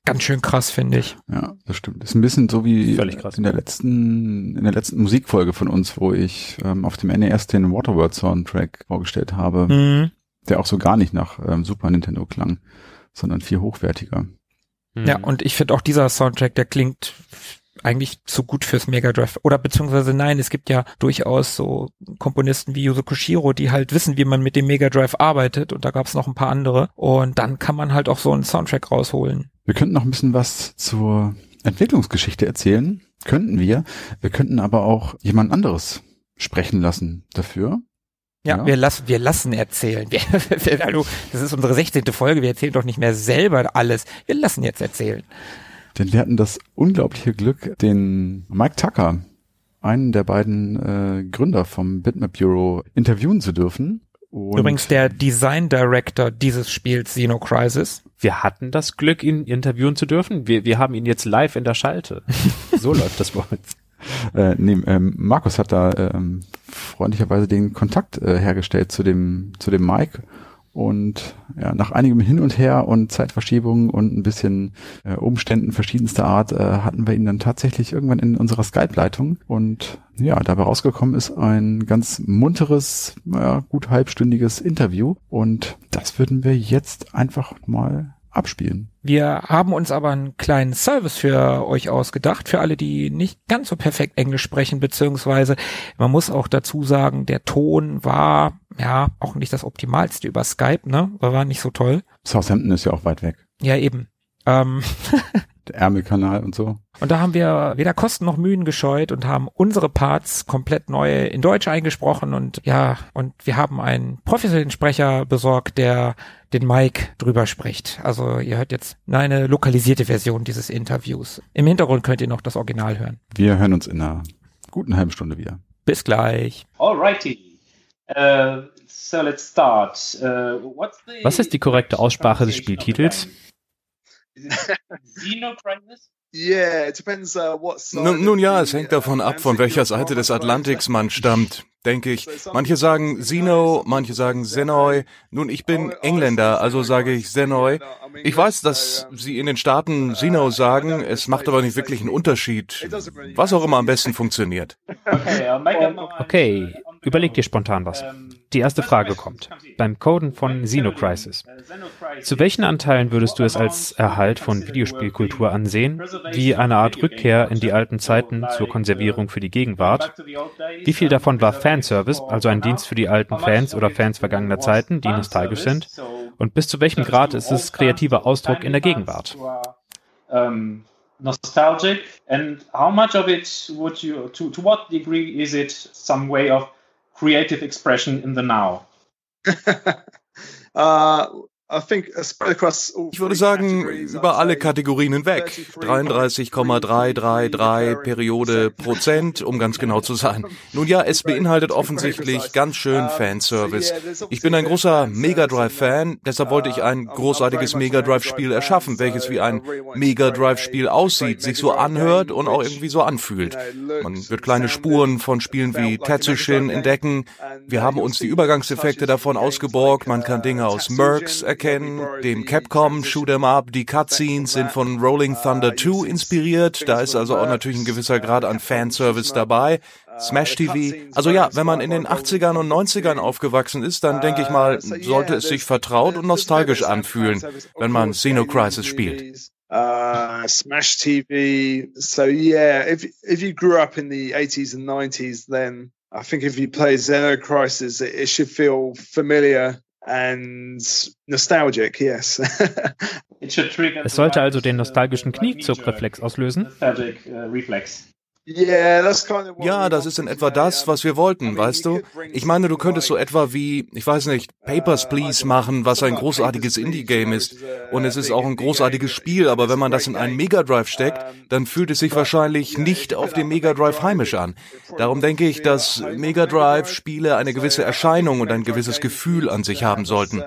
ganz schön krass, finde ich. Ja, das stimmt. Das ist ein bisschen so wie in der letzten, in der letzten Musikfolge von uns, wo ich ähm, auf dem NES den Waterworld Soundtrack vorgestellt habe, mhm. der auch so gar nicht nach ähm, Super Nintendo klang sondern viel hochwertiger. Ja, und ich finde auch dieser Soundtrack, der klingt eigentlich zu gut fürs Mega Drive. Oder beziehungsweise nein, es gibt ja durchaus so Komponisten wie Yuzo Koshiro, die halt wissen, wie man mit dem Mega Drive arbeitet. Und da gab es noch ein paar andere. Und dann kann man halt auch so einen Soundtrack rausholen. Wir könnten noch ein bisschen was zur Entwicklungsgeschichte erzählen. Könnten wir. Wir könnten aber auch jemand anderes sprechen lassen dafür. Ja, ja, wir lassen, wir lassen erzählen. Wir, hallo, das ist unsere 16. Folge. Wir erzählen doch nicht mehr selber alles. Wir lassen jetzt erzählen. Denn wir hatten das unglaubliche Glück, den Mike Tucker, einen der beiden äh, Gründer vom Bitmap Bureau, interviewen zu dürfen. Und Übrigens der Design Director dieses Spiels Xeno Crisis. Wir hatten das Glück, ihn interviewen zu dürfen. Wir, wir haben ihn jetzt live in der Schalte. so läuft das bei uns. Äh, nee, ähm, Markus hat da ähm, freundlicherweise den Kontakt äh, hergestellt zu dem zu dem Mike und ja, nach einigem Hin und Her und Zeitverschiebungen und ein bisschen äh, Umständen verschiedenster Art äh, hatten wir ihn dann tatsächlich irgendwann in unserer Skype-Leitung. Und ja, dabei rausgekommen ist ein ganz munteres, ja, gut halbstündiges Interview. Und das würden wir jetzt einfach mal abspielen. Wir haben uns aber einen kleinen Service für euch ausgedacht, für alle, die nicht ganz so perfekt Englisch sprechen, beziehungsweise man muss auch dazu sagen, der Ton war ja auch nicht das optimalste über Skype, ne? War nicht so toll. Southampton ist ja auch weit weg. Ja, eben. Ähm, Ärmelkanal und so. Und da haben wir weder Kosten noch Mühen gescheut und haben unsere Parts komplett neu in Deutsch eingesprochen und ja, und wir haben einen professionellen Sprecher besorgt, der den Mike drüber spricht. Also ihr hört jetzt eine lokalisierte Version dieses Interviews. Im Hintergrund könnt ihr noch das Original hören. Wir hören uns in einer guten halben Stunde wieder. Bis gleich. Alrighty. Uh, so let's start. Uh, Was ist die korrekte Aussprache des Spieltitels? Uh, nun, nun ja, es hängt davon ab, von welcher Seite des Atlantiks man stammt, denke ich. Manche sagen Zeno, manche sagen Zenoi. Nun, ich bin Engländer, also sage ich Zenoi. Ich weiß, dass Sie in den Staaten Zeno sagen, es macht aber nicht wirklich einen Unterschied. Was auch immer am besten funktioniert. Okay, überleg dir spontan was. Die erste Frage kommt. Beim Coden von Xenocrisis. Zu welchen Anteilen würdest du es als Erhalt von Videospielkultur ansehen, wie eine Art Rückkehr in die alten Zeiten zur Konservierung für die Gegenwart? Wie viel davon war Fanservice, also ein Dienst für die alten Fans oder Fans vergangener Zeiten, die nostalgisch sind? Und bis zu welchem Grad ist es kreativer Ausdruck in der Gegenwart? nostalgic and how much of it would you to to what degree is it some way of creative expression in the now? uh, ich würde sagen, über alle Kategorien hinweg. 33,333 Periode Prozent, um ganz genau zu sein. Nun ja, es beinhaltet offensichtlich ganz schön Fanservice. Ich bin ein großer Mega Drive-Fan, deshalb wollte ich ein großartiges Mega Drive-Spiel erschaffen, welches wie ein Mega Drive-Spiel aussieht, sich so anhört und auch irgendwie so anfühlt. Man wird kleine Spuren von Spielen wie Tetsushin entdecken. Wir haben uns die Übergangseffekte davon ausgeborgt. Man kann Dinge aus Mercs erkennen, dem Capcom Shoot'em Up. Die Cutscenes sind von Rolling Thunder 2 inspiriert. Da ist also auch natürlich ein gewisser Grad an Fanservice dabei. Smash TV. Also ja, wenn man in den 80ern und 90ern aufgewachsen ist, dann denke ich mal, sollte es sich vertraut und nostalgisch anfühlen, wenn man Xeno Crisis spielt. Uh, Smash TV. So yeah, if if you grew up in the 80s and 90s, then I think if you play Xeno Crisis, it, it should feel familiar and nostalgic, yes. es sollte also den nostalgischen Kniezug-Reflex auslösen. Ja, das ist in etwa das, was wir wollten, weißt du? Ich meine, du könntest so etwa wie, ich weiß nicht, Papers, Please machen, was ein großartiges Indie-Game ist. Und es ist auch ein großartiges Spiel, aber wenn man das in einen Mega Drive steckt, dann fühlt es sich wahrscheinlich nicht auf dem Mega Drive heimisch an. Darum denke ich, dass Mega Drive-Spiele eine gewisse Erscheinung und ein gewisses Gefühl an sich haben sollten.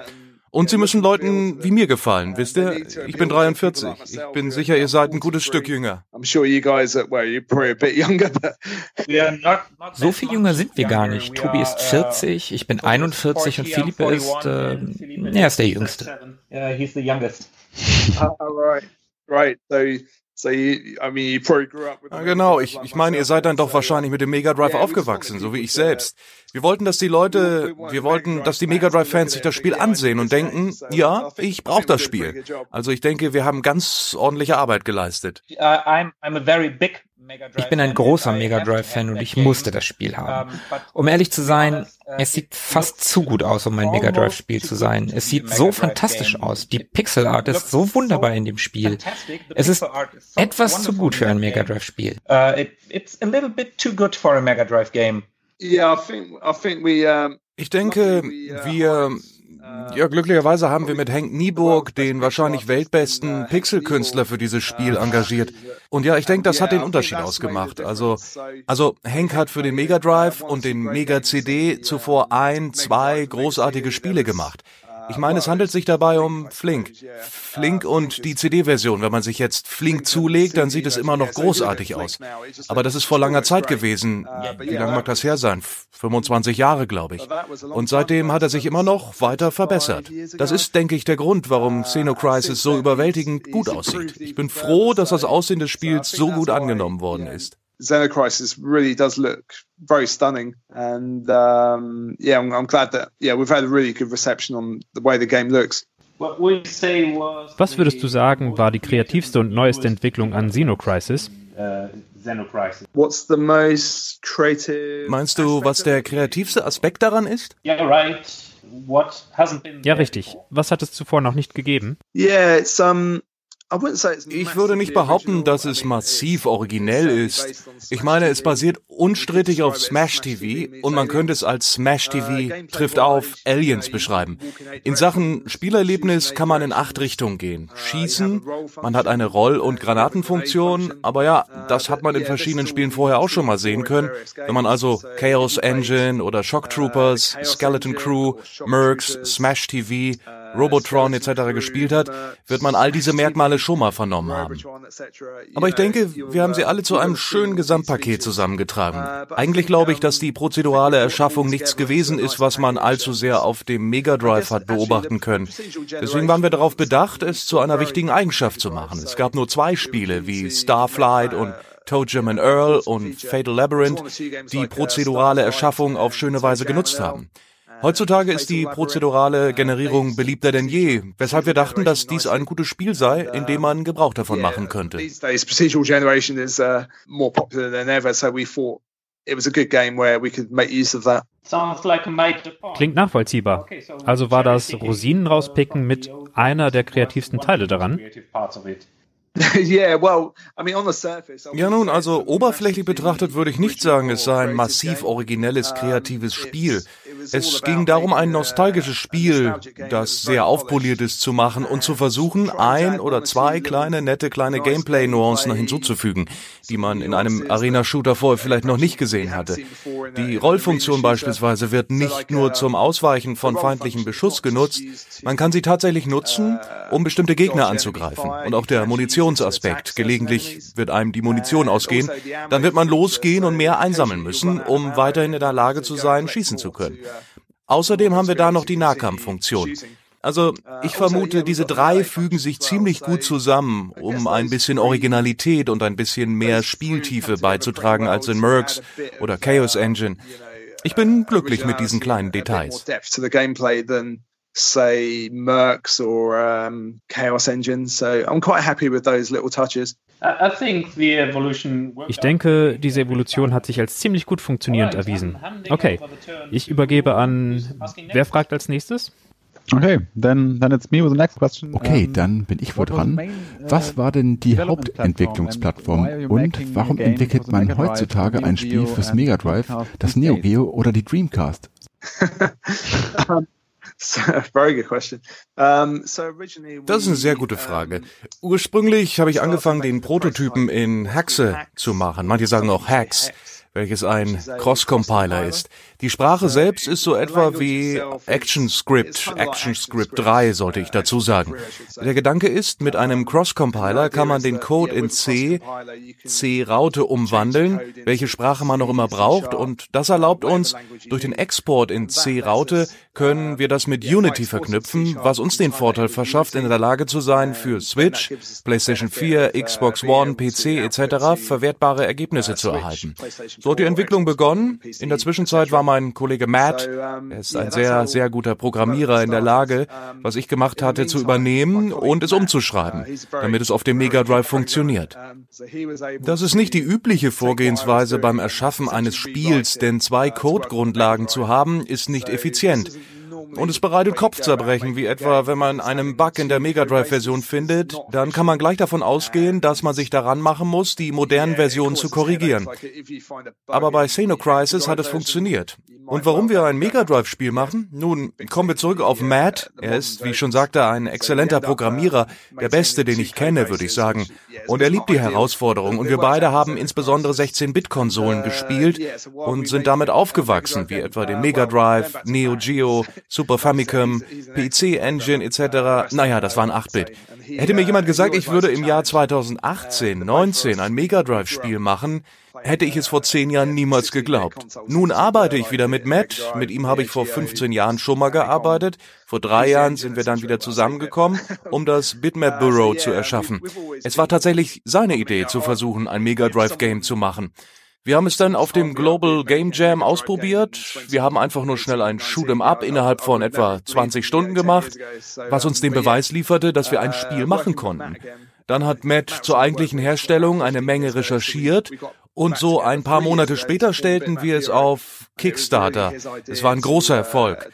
Und sie müssen Leuten wie mir gefallen, wisst ihr? Ich bin 43. Ich bin sicher, ihr seid ein gutes Stück jünger. So viel jünger sind wir gar nicht. Tobi ist 40, ich bin 41 und Philippe ist, äh, er ist der Jüngste. right, right. So Ja, genau, ich, ich meine, ihr seid dann doch wahrscheinlich mit dem Mega Drive aufgewachsen, so wie ich selbst. Wir wollten, dass die Leute, wir wollten, dass die Mega Drive-Fans sich das Spiel ansehen und denken, ja, ich brauche das Spiel. Also ich denke, wir haben ganz ordentliche Arbeit geleistet. Ich bin ein großer Mega Drive-Fan und ich musste das Spiel haben. Um ehrlich zu sein, es sieht fast zu gut aus, um ein Mega Drive-Spiel zu sein. Es sieht so fantastisch aus. Die Pixel Art ist so wunderbar in dem Spiel. Es ist etwas zu gut für ein Mega Drive-Spiel. It's a little bit too good for a Mega Drive game. Ich denke, wir ja, glücklicherweise haben wir mit Hank Nieburg den wahrscheinlich weltbesten Pixelkünstler für dieses Spiel engagiert. Und ja, ich denke, das hat den Unterschied ausgemacht. Also, also Hank hat für den Mega Drive und den Mega CD zuvor ein, zwei großartige Spiele gemacht. Ich meine, es handelt sich dabei um Flink. Flink und die CD-Version. Wenn man sich jetzt Flink zulegt, dann sieht es immer noch großartig aus. Aber das ist vor langer Zeit gewesen. Wie lange mag das her sein? 25 Jahre, glaube ich. Und seitdem hat er sich immer noch weiter verbessert. Das ist, denke ich, der Grund, warum Xenocrisis so überwältigend gut aussieht. Ich bin froh, dass das Aussehen des Spiels so gut angenommen worden ist. Xenocrisis really does look very stunning, and um, yeah, I'm, I'm glad that yeah we've had a really good reception on the way the game looks. Was würdest du sagen, war die kreativste und neueste Entwicklung an Xenocrisis? Meinst du, was der kreativste Aspekt daran ist? Ja, richtig. Was hat es zuvor noch nicht gegeben? Yeah, it's um ich würde nicht behaupten, dass es massiv originell ist. Ich meine, es basiert unstrittig auf Smash TV und man könnte es als Smash TV trifft auf Aliens beschreiben. In Sachen Spielerlebnis kann man in acht Richtungen gehen. Schießen, man hat eine Roll- und Granatenfunktion, aber ja, das hat man in verschiedenen Spielen vorher auch schon mal sehen können. Wenn man also Chaos Engine oder Shock Troopers, Skeleton Crew, Mercs, Smash TV, Robotron etc. gespielt hat, wird man all diese Merkmale schon mal vernommen haben. Aber ich denke, wir haben sie alle zu einem schönen Gesamtpaket zusammengetragen. Eigentlich glaube ich, dass die prozedurale Erschaffung nichts gewesen ist, was man allzu sehr auf dem Mega Drive hat beobachten können. Deswegen waren wir darauf bedacht, es zu einer wichtigen Eigenschaft zu machen. Es gab nur zwei Spiele wie Starflight und Toe Jim and Earl und Fatal Labyrinth, die prozedurale Erschaffung auf schöne Weise genutzt haben. Heutzutage ist die prozedurale Generierung beliebter denn je, weshalb wir dachten, dass dies ein gutes Spiel sei, in dem man Gebrauch davon machen könnte. Uh, Klingt nachvollziehbar. Also war das Rosinen rauspicken mit einer der kreativsten Teile daran? Ja, nun, also oberflächlich betrachtet würde ich nicht sagen, es sei ein massiv originelles, kreatives Spiel. Es ging darum, ein nostalgisches Spiel, das sehr aufpoliert ist, zu machen und zu versuchen, ein oder zwei kleine, nette, kleine Gameplay-Nuancen hinzuzufügen, die man in einem Arena-Shooter vorher vielleicht noch nicht gesehen hatte. Die Rollfunktion beispielsweise wird nicht nur zum Ausweichen von feindlichem Beschuss genutzt, man kann sie tatsächlich nutzen, um bestimmte Gegner anzugreifen. Und auch der Munitionsaspekt. Gelegentlich wird einem die Munition ausgehen, dann wird man losgehen und mehr einsammeln müssen, um weiterhin in der Lage zu sein, schießen zu können. Außerdem haben wir da noch die Nahkampffunktion. Also ich vermute, diese drei fügen sich ziemlich gut zusammen, um ein bisschen Originalität und ein bisschen mehr Spieltiefe beizutragen als in Mercs oder Chaos Engine. Ich bin glücklich mit diesen kleinen Details. say Mercs or um, Chaos Engine. So I'm quite happy with those little touches. Ich denke, diese Evolution hat sich als ziemlich gut funktionierend erwiesen. Okay, ich übergebe an. Wer fragt als nächstes? Okay, then, then it's me with the next question. Okay, dann bin ich wohl dran. Was war denn die Hauptentwicklungsplattform und warum entwickelt man heutzutage ein Spiel fürs Mega Drive, das Neo Geo oder die Dreamcast? Das ist eine sehr gute Frage. Ursprünglich habe ich angefangen, den Prototypen in Hexe zu machen. Manche sagen auch Hacks. welches ein Cross-Compiler ist. Die Sprache selbst ist so etwa wie ActionScript, ActionScript 3 sollte ich dazu sagen. Der Gedanke ist, mit einem Cross-Compiler kann man den Code in C, C-Raute umwandeln, welche Sprache man noch immer braucht und das erlaubt uns, durch den Export in C-Raute können wir das mit Unity verknüpfen, was uns den Vorteil verschafft, in der Lage zu sein, für Switch, PlayStation 4, Xbox One, PC etc. verwertbare Ergebnisse zu erhalten. So hat die Entwicklung begonnen. In der Zwischenzeit war mein Kollege Matt, er ist ein sehr, sehr guter Programmierer in der Lage, was ich gemacht hatte, zu übernehmen und es umzuschreiben, damit es auf dem Mega Drive funktioniert. Das ist nicht die übliche Vorgehensweise beim Erschaffen eines Spiels, denn zwei Codegrundlagen zu haben, ist nicht effizient. Und es bereitet Kopfzerbrechen, wie etwa, wenn man einen Bug in der Mega Drive-Version findet, dann kann man gleich davon ausgehen, dass man sich daran machen muss, die modernen Versionen zu korrigieren. Aber bei Xenocrisis hat es funktioniert. Und warum wir ein Mega Drive-Spiel machen? Nun, kommen wir zurück auf Matt. Er ist, wie ich schon sagte, ein exzellenter Programmierer, der beste, den ich kenne, würde ich sagen. Und er liebt die Herausforderung. Und wir beide haben insbesondere 16-Bit-Konsolen gespielt und sind damit aufgewachsen, wie etwa den Mega Drive, Neo Geo, Super Famicom, PC Engine etc. Naja, das waren 8-Bit. Hätte mir jemand gesagt, ich würde im Jahr 2018, 19 ein Mega Drive Spiel machen, hätte ich es vor zehn Jahren niemals geglaubt. Nun arbeite ich wieder mit Matt. Mit ihm habe ich vor 15 Jahren schon mal gearbeitet. Vor drei Jahren sind wir dann wieder zusammengekommen, um das Bitmap Bureau zu erschaffen. Es war tatsächlich seine Idee, zu versuchen, ein Mega Drive Game zu machen. Wir haben es dann auf dem Global Game Jam ausprobiert. Wir haben einfach nur schnell ein Shoot'em Up innerhalb von etwa 20 Stunden gemacht, was uns den Beweis lieferte, dass wir ein Spiel machen konnten. Dann hat Matt zur eigentlichen Herstellung eine Menge recherchiert und so ein paar Monate später stellten wir es auf Kickstarter. Es war ein großer Erfolg.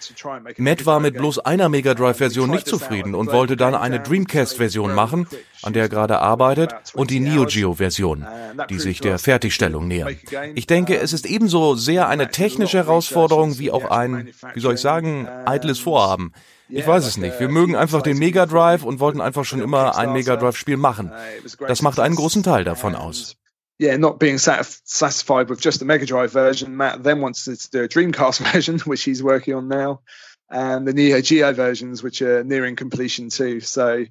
Matt war mit bloß einer Mega Drive-Version nicht zufrieden und wollte dann eine Dreamcast-Version machen, an der er gerade arbeitet, und die Neo Geo-Version, die sich der Fertigstellung nähern. Ich denke, es ist ebenso sehr eine technische Herausforderung wie auch ein, wie soll ich sagen, eitles Vorhaben. Ich weiß es nicht. Wir mögen einfach den Mega Drive und wollten einfach schon immer ein Mega Drive Spiel machen. Das macht einen großen Teil davon aus. Yeah, not being satisfied with just the Mega Drive version, Matt then wants to do a Dreamcast version, which he's working on now, and the Neo Geo versions, which are nearing completion too. So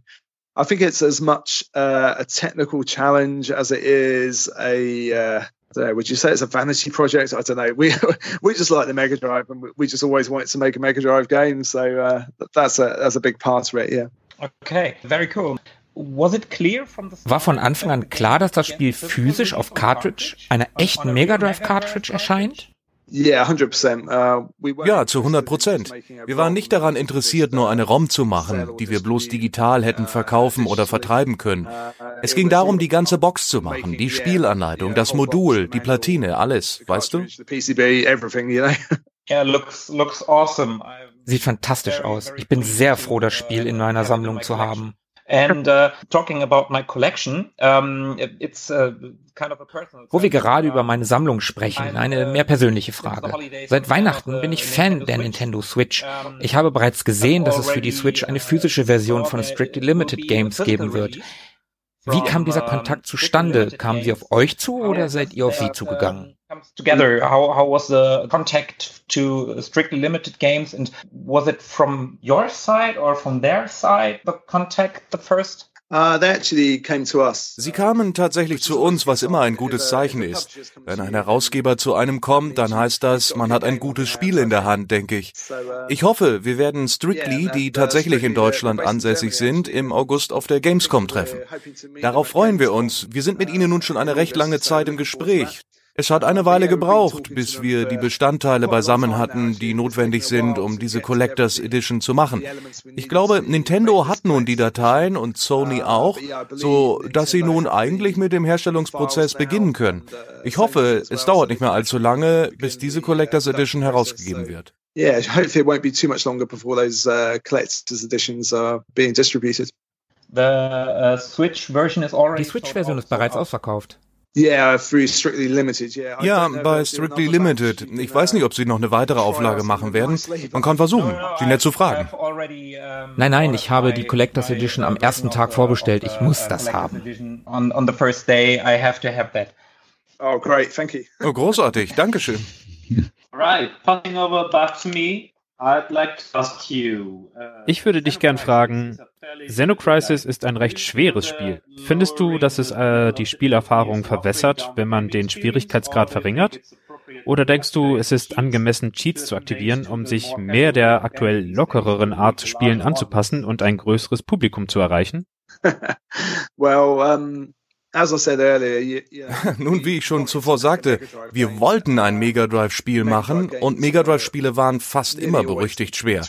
I think it's as much uh, a technical challenge as it is a. Uh, would you say it's a vanity project? I don't know. We we just like the Mega Drive, and we just always wanted to make a Mega Drive game. So uh, that's a that's a big part of it. Yeah. Okay, very cool. War von Anfang an klar, dass das Spiel physisch auf Cartridge, einer echten Mega Drive Cartridge erscheint? Uh, ja, zu 100 Prozent. Wir waren nicht daran interessiert, nur eine ROM zu machen, die wir bloß digital hätten verkaufen oder vertreiben können. Es ging darum, die ganze Box zu machen, die Spielanleitung, das Modul, die Platine, alles, weißt du? Sieht fantastisch aus. Ich bin sehr froh, das Spiel in meiner Sammlung zu haben. And uh, talking about my collection, um, it's uh, kind of a personal. Wo wir gerade über meine Sammlung sprechen, eine uh, mehr persönliche Frage. Seit Weihnachten bin ich Fan der Nintendo Switch. Ich habe bereits gesehen, dass es für die Switch eine physische Version von Strictly Limited Games geben wird. Wie kam dieser Kontakt zustande? Kamen sie auf euch zu oder seid ihr auf sie zugegangen? comes together? How how was the contact to strictly limited games, and was it from your side or from their side the contact the first? Uh, Sie kamen tatsächlich zu uns, was immer ein gutes Zeichen ist. Wenn ein Herausgeber zu einem kommt, dann heißt das, man hat ein gutes Spiel in der Hand, denke ich. Ich hoffe, wir werden Strictly, die tatsächlich in Deutschland ansässig sind, im August auf der Gamescom treffen. Darauf freuen wir uns. Wir sind mit Ihnen nun schon eine recht lange Zeit im Gespräch. Es hat eine Weile gebraucht, bis wir die Bestandteile beisammen hatten, die notwendig sind, um diese Collectors Edition zu machen. Ich glaube, Nintendo hat nun die Dateien und Sony auch, so dass sie nun eigentlich mit dem Herstellungsprozess beginnen können. Ich hoffe, es dauert nicht mehr allzu lange, bis diese Collectors Edition herausgegeben wird. Yeah, hopefully it won't be too much longer before those uh, collectors editions are being distributed. The uh, Switch version is already Die Switch-Version ist bereits ausverkauft. Ja, bei Strictly Limited. Ich weiß nicht, ob sie noch eine weitere Auflage machen werden. Man kann versuchen, sie nett zu fragen. Nein, nein, ich habe die Collectors Edition am ersten Tag vorbestellt. Ich muss das haben. Oh, great, thank you. Oh, großartig, Dankeschön. Right, passing over back to me. Uh, ich würde dich gern fragen, Xenocrisis ist ein recht schweres Spiel. Findest du, dass es äh, die Spielerfahrung verwässert, wenn man den Schwierigkeitsgrad verringert? Oder denkst du, es ist angemessen, Cheats zu aktivieren, um sich mehr der aktuell lockereren Art zu spielen anzupassen und ein größeres Publikum zu erreichen? well, um, Nun, wie ich schon zuvor sagte, wir wollten ein Mega Drive-Spiel machen und Mega Drive-Spiele waren fast immer berüchtigt schwer.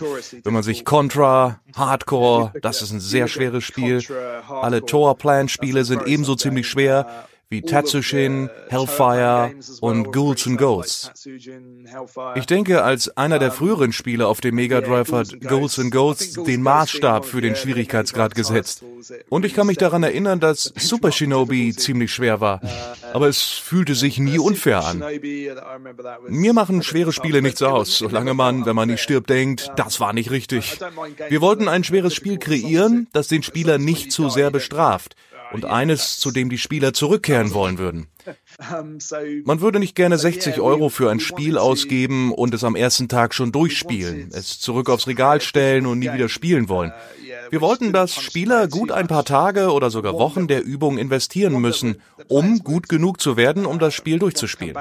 Wenn man sich Contra, Hardcore, das ist ein sehr schweres Spiel, alle Tower Plan-Spiele sind ebenso ziemlich schwer wie Tatsushin, Hellfire und Ghouls and Ghosts. Ich denke, als einer der früheren Spiele auf dem Mega Drive hat Ghouls and Ghosts den Maßstab für den Schwierigkeitsgrad gesetzt. Und ich kann mich daran erinnern, dass Super Shinobi ziemlich schwer war. Aber es fühlte sich nie unfair an. Mir machen schwere Spiele nichts aus, solange man, wenn man nicht stirbt, denkt, das war nicht richtig. Wir wollten ein schweres Spiel kreieren, das den Spieler nicht zu sehr bestraft und eines, zu dem die Spieler zurückkehren wollen würden. Man würde nicht gerne 60 Euro für ein Spiel ausgeben und es am ersten Tag schon durchspielen, es zurück aufs Regal stellen und nie wieder spielen wollen. Wir wollten, dass Spieler gut ein paar Tage oder sogar Wochen der Übung investieren müssen, um gut genug zu werden, um das Spiel durchzuspielen.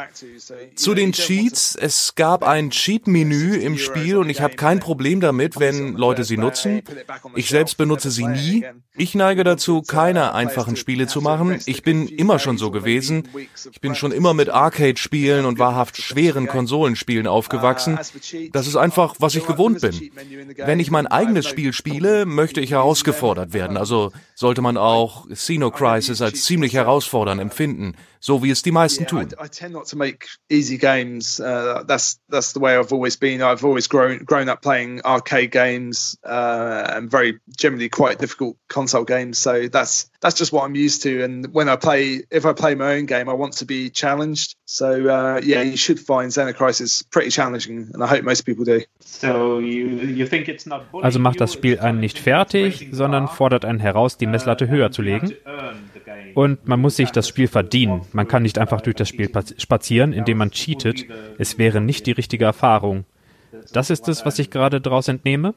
Zu den Cheats, es gab ein Cheat-Menü im Spiel und ich habe kein Problem damit, wenn Leute sie nutzen. Ich selbst benutze sie nie. Ich neige dazu, keine einfachen Spiele zu machen. Ich bin immer schon so gewesen. Ich bin schon immer mit Arcade-Spielen und wahrhaft schweren Konsolenspielen aufgewachsen. Das ist einfach, was ich gewohnt bin. Wenn ich mein eigenes Spiel spiele, möchte ich herausgefordert werden. Also sollte man auch Xeno Crisis als ziemlich herausfordernd empfinden, so wie es die meisten tun. I, I tend not to make easy games. Uh, that's that's the way I've always been. I've always grown grown up playing arcade games uh, and very generally quite difficult console games. So that's that's just what I'm used to. And when I play, if I play my own game, I want to be challenged. So uh, yeah, you should find Xenocrisis pretty challenging, and I hope most people do. So you, you think it's not also macht das Spiel einen nicht fertig, sondern fordert einen heraus, die Messlatte höher zu legen. Und man muss sich das Spiel verdienen. Man kann nicht einfach durch das Spiel spazieren, indem man cheatet. Es wäre nicht die richtige Erfahrung. Das ist es, was ich gerade daraus entnehme?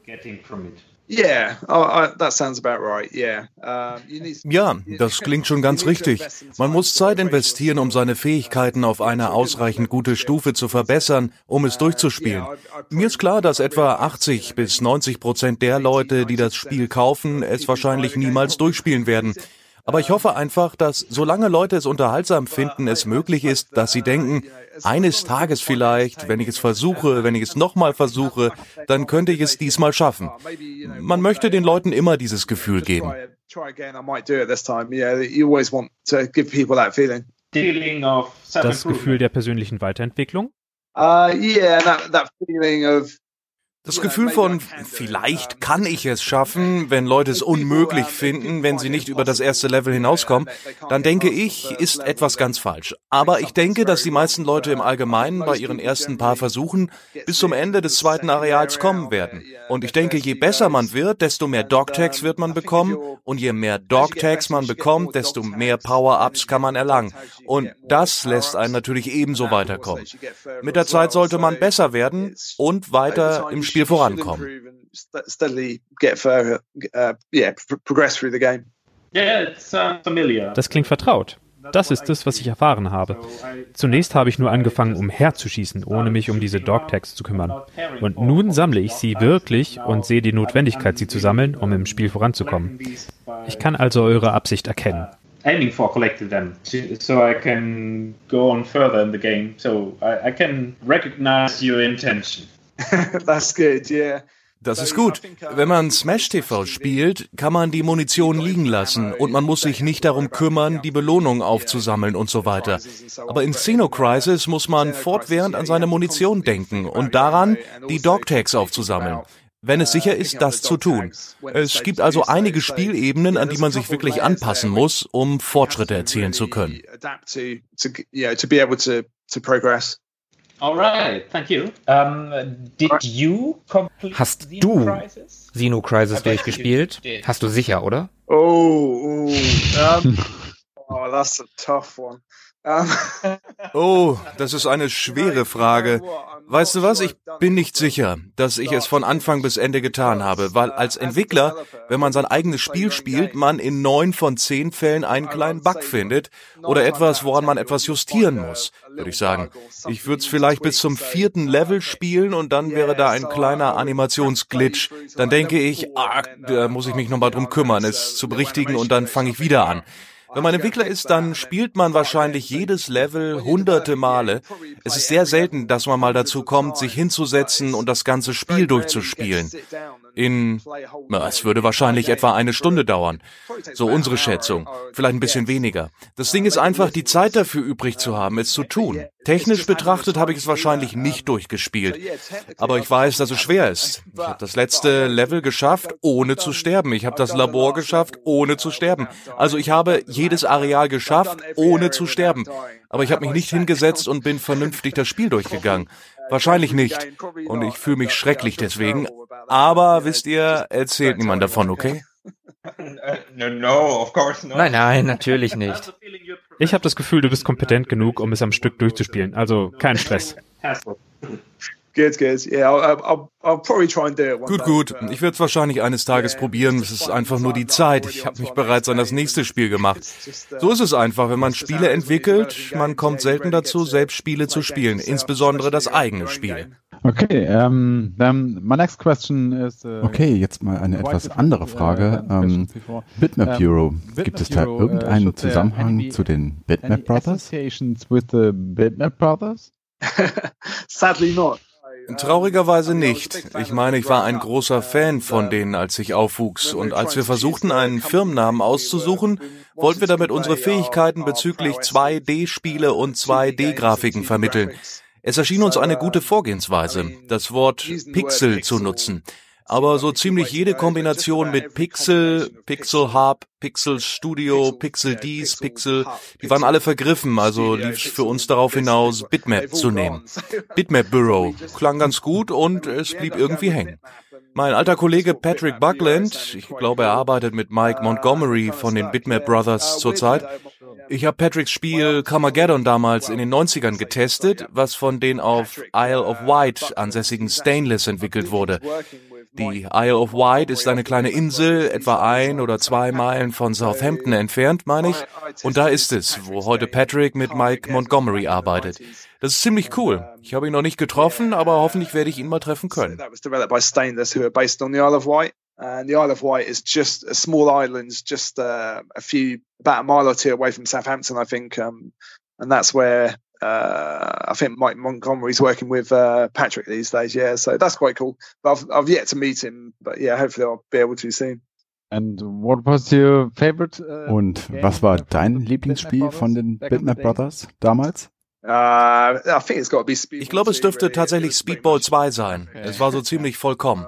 Ja, das klingt schon ganz richtig. Man muss Zeit investieren, um seine Fähigkeiten auf eine ausreichend gute Stufe zu verbessern, um es durchzuspielen. Mir ist klar, dass etwa 80 bis 90 Prozent der Leute, die das Spiel kaufen, es wahrscheinlich niemals durchspielen werden. Aber ich hoffe einfach, dass solange Leute es unterhaltsam finden, es möglich ist, dass sie denken, eines Tages vielleicht, wenn ich es versuche, wenn ich es nochmal versuche, dann könnte ich es diesmal schaffen. Man möchte den Leuten immer dieses Gefühl geben. Das Gefühl der persönlichen Weiterentwicklung? Uh, yeah, that, that feeling of das Gefühl von, vielleicht kann ich es schaffen, wenn Leute es unmöglich finden, wenn sie nicht über das erste Level hinauskommen, dann denke ich, ist etwas ganz falsch. Aber ich denke, dass die meisten Leute im Allgemeinen bei ihren ersten paar Versuchen bis zum Ende des zweiten Areals kommen werden. Und ich denke, je besser man wird, desto mehr Dogtags wird man bekommen. Und je mehr Dogtags man bekommt, desto mehr Power-Ups kann man erlangen. Und das lässt einen natürlich ebenso weiterkommen. Mit der Zeit sollte man besser werden und weiter im Spiel vorankommen. Das klingt vertraut. Das ist es, was ich erfahren habe. Zunächst habe ich nur angefangen, umherzuschießen, ohne mich um diese Dogtags zu kümmern. Und nun sammle ich sie wirklich und sehe die Notwendigkeit, sie zu sammeln, um im Spiel voranzukommen. Ich kann also eure Absicht erkennen. Aiming for collecting them, so I can go on further in the game. So I, I can recognize your intention. That's good, yeah. Das ist gut. Wenn man Smash TV spielt, kann man die Munition liegen lassen und man muss sich nicht darum kümmern, die Belohnung aufzusammeln und so weiter. Aber in Xeno Crisis muss man fortwährend an seine Munition denken und daran, die Dogtags aufzusammeln wenn es sicher ist, das zu tun. Es gibt also einige Spielebenen, an die man sich wirklich anpassen muss, um Fortschritte erzielen zu können. Alright, thank you. Um, did you Hast du Xeno Crisis durchgespielt? Hast du sicher, oder? Oh, oh, um, oh that's a tough one. Oh, das ist eine schwere Frage. Weißt du was, ich bin nicht sicher, dass ich es von Anfang bis Ende getan habe, weil als Entwickler, wenn man sein eigenes Spiel spielt, man in neun von zehn Fällen einen kleinen Bug findet oder etwas, woran man etwas justieren muss, würde ich sagen. Ich würde es vielleicht bis zum vierten Level spielen und dann wäre da ein kleiner Animationsglitch. Dann denke ich, ah, da muss ich mich nochmal drum kümmern, es zu berichtigen und dann fange ich wieder an. Wenn man Entwickler ist, dann spielt man wahrscheinlich jedes Level hunderte Male. Es ist sehr selten, dass man mal dazu kommt, sich hinzusetzen und das ganze Spiel durchzuspielen. In, es würde wahrscheinlich etwa eine Stunde dauern. So unsere Schätzung. Vielleicht ein bisschen weniger. Das Ding ist einfach, die Zeit dafür übrig zu haben, es zu tun. Technisch betrachtet habe ich es wahrscheinlich nicht durchgespielt. Aber ich weiß, dass es schwer ist. Ich habe das letzte Level geschafft, ohne zu sterben. Ich habe das Labor geschafft, ohne zu sterben. Also ich habe jedes Areal geschafft, ohne zu sterben. Aber ich habe mich nicht hingesetzt und bin vernünftig das Spiel durchgegangen. Wahrscheinlich nicht. Und ich fühle mich schrecklich deswegen. Aber wisst ihr, erzählt niemand davon, okay? Nein, nein, natürlich nicht. Ich habe das Gefühl, du bist kompetent genug, um es am Stück durchzuspielen. Also kein Stress. Good, good. Yeah, I'll, I'll, I'll probably try and do it. Gut, gut. Ich werde es wahrscheinlich eines Tages probieren. Es ist einfach nur die Zeit. Ich habe mich bereits an das nächste Spiel gemacht. So ist es einfach, wenn man Spiele entwickelt. Man kommt selten dazu, selbst Spiele zu spielen, insbesondere das eigene Spiel. Okay, um, then my next question is. Uh, Okay, jetzt mal eine etwas andere Frage. Ähm, Bitmap Bureau. Gibt es da irgendeinen Zusammenhang zu den Bitmap Brothers? Associations with the Bitmap Brothers? Sadly not. Traurigerweise nicht. Ich meine, ich war ein großer Fan von denen, als ich aufwuchs. Und als wir versuchten, einen Firmennamen auszusuchen, wollten wir damit unsere Fähigkeiten bezüglich 2D-Spiele und 2D-Grafiken vermitteln. Es erschien uns eine gute Vorgehensweise, das Wort Pixel zu nutzen. Aber so ziemlich jede Kombination mit Pixel, Pixel Hub, Pixel Studio, Pixel dies, Pixel, die waren alle vergriffen, also lief es für uns darauf hinaus, Bitmap zu nehmen. Bitmap Bureau klang ganz gut und es blieb irgendwie hängen. Mein alter Kollege Patrick Buckland, ich glaube, er arbeitet mit Mike Montgomery von den Bitmap Brothers zurzeit. Ich habe Patricks Spiel Carmageddon damals in den 90ern getestet, was von den auf Isle of Wight ansässigen Stainless entwickelt wurde. Die Isle of Wight ist eine kleine Insel, etwa ein oder zwei Meilen von Southampton entfernt, meine ich. Und da ist es, wo heute Patrick mit Mike Montgomery arbeitet. Das ist ziemlich cool. Ich habe ihn noch nicht getroffen, aber hoffentlich werde ich ihn mal treffen können. And the Isle of Wight is just a small island, just uh, a few, about a mile or two away from Southampton, I think. Um, and that's where uh, I think Mike Montgomery's working with uh, Patrick these days. Yeah, so that's quite cool. But I've, I've yet to meet him. But yeah, hopefully I'll be able to soon. And what was your favorite? Uh, Und was war dein Lieblingsspiel von den Bitmap Brothers damals? Uh, I think it's got to be Speedball Ich glaube, es 2, dürfte really. tatsächlich Speedball 2 sein. Es war so ziemlich vollkommen.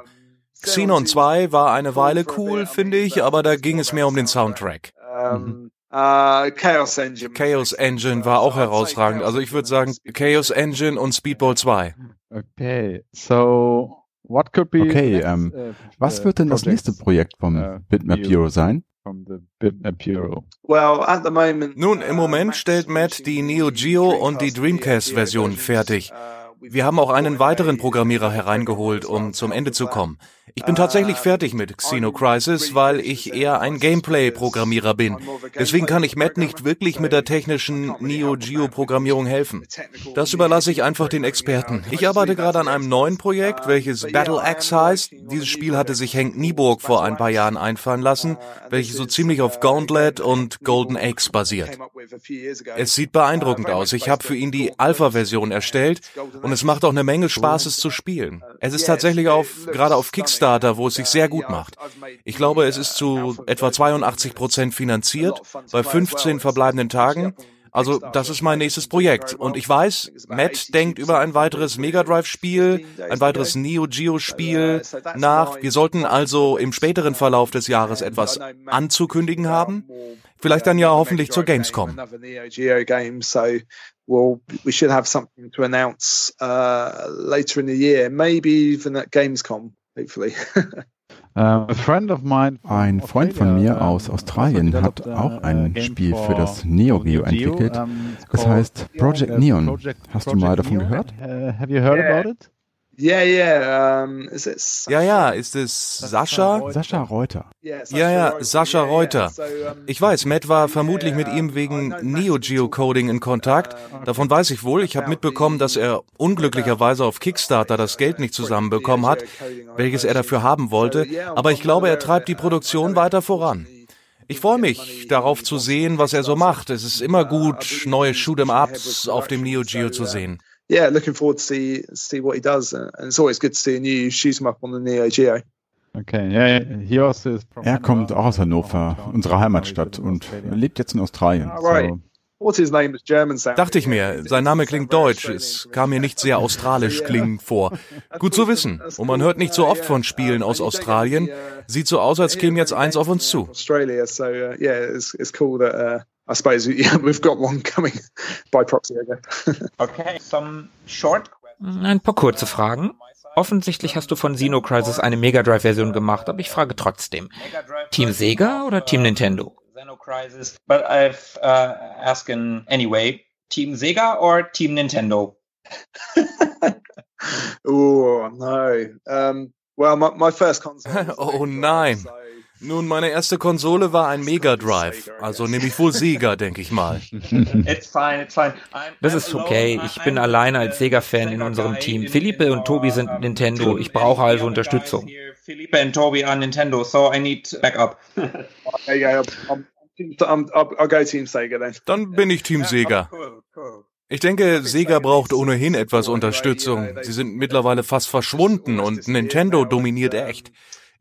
Xenon 2 war eine Weile cool, finde ich, aber da ging es mehr um den Soundtrack. Um, uh, Chaos Engine. Chaos Engine war auch herausragend. Also ich würde sagen Chaos Engine und Speedball 2. Okay, so what could be? Okay, next, ähm, uh, Was uh, wird denn das nächste Projekt vom äh, Bitmap Bureau. Bureau sein? From the Bitmap Bureau. Well, at the moment. Nun, im Moment stellt Matt die Neo Geo und die Dreamcast-Version fertig. Wir haben auch einen weiteren Programmierer hereingeholt, um zum Ende zu kommen. Ich bin tatsächlich fertig mit Xeno Crisis, weil ich eher ein Gameplay-Programmierer bin. Deswegen kann ich Matt nicht wirklich mit der technischen Neo Geo-Programmierung helfen. Das überlasse ich einfach den Experten. Ich arbeite gerade an einem neuen Projekt, welches Battle Axe heißt. Dieses Spiel hatte sich Henk Nieburg vor ein paar Jahren einfallen lassen, welches so ziemlich auf Gauntlet und Golden Axe basiert. Es sieht beeindruckend aus. Ich habe für ihn die Alpha-Version erstellt und es macht auch eine Menge Spaß, es zu spielen. Es ist tatsächlich auf, gerade auf Kickstarter, wo es sich sehr gut macht. Ich glaube, es ist zu etwa 82 Prozent finanziert, bei 15 verbleibenden Tagen. Also, das ist mein nächstes Projekt. Und ich weiß, Matt denkt über ein weiteres Mega Drive-Spiel, ein weiteres Neo Geo-Spiel nach. Wir sollten also im späteren Verlauf des Jahres etwas anzukündigen haben. Vielleicht dann ja hoffentlich zur Gamescom. We'll we should have something to announce uh, later in the year, maybe even at Gamescom, hopefully. Ein Freund von mir aus Australien hat auch ein Spiel für das Neo Geo entwickelt. Es heißt Project Neon. Hast du mal davon gehört? Yeah, yeah. Um, is it ja, ja, ist es Sascha? Sascha Reuter. Ja, ja, Sascha Reuter. Ich weiß, Matt war vermutlich mit ihm wegen Neo Geo Coding in Kontakt. Davon weiß ich wohl. Ich habe mitbekommen, dass er unglücklicherweise auf Kickstarter das Geld nicht zusammenbekommen hat, welches er dafür haben wollte. Aber ich glaube, er treibt die Produktion weiter voran. Ich freue mich, darauf zu sehen, was er so macht. Es ist immer gut, neue Shoot'em-Ups auf dem Neo Geo zu sehen yeah, looking forward to see see what he does. And it's always good to see a new shoot him up on the Neo Geo. Okay, yeah, he also is er kommt auch aus Hannover, unserer Heimatstadt, und lebt jetzt in Australien. So. Dachte ich mir, sein Name klingt deutsch, es kam mir nicht sehr australisch klingend vor. Gut zu wissen. Und man hört nicht so oft von Spielen aus Australien. Sieht so aus, als käme jetzt eins auf uns zu. Australia, so uh, yeah, it's, it's cool that uh, I suppose yeah, we've got one coming by proxy again. okay, some short. Ein paar kurze Fragen. Offensichtlich hast du von Xeno Crisis eine Mega Drive Version gemacht, aber ich frage trotzdem. Team Sega oder Team Nintendo? Xeno Crisis, but I've uh, asked anyway. Team Sega or Team Nintendo? oh no. Um, well, my, my first console. oh nein. Nun, meine erste Konsole war ein Mega Drive, also nehme ich wohl Sega, denke ich mal. Das ist okay. Ich bin alleine als Sega-Fan in unserem Team. Philippe und Tobi sind Nintendo. Ich brauche also Unterstützung. Philippe und Tobi are Nintendo, so I need backup. Dann bin ich Team Sega. Ich denke, Sega braucht ohnehin etwas Unterstützung. Sie sind mittlerweile fast verschwunden und Nintendo dominiert echt.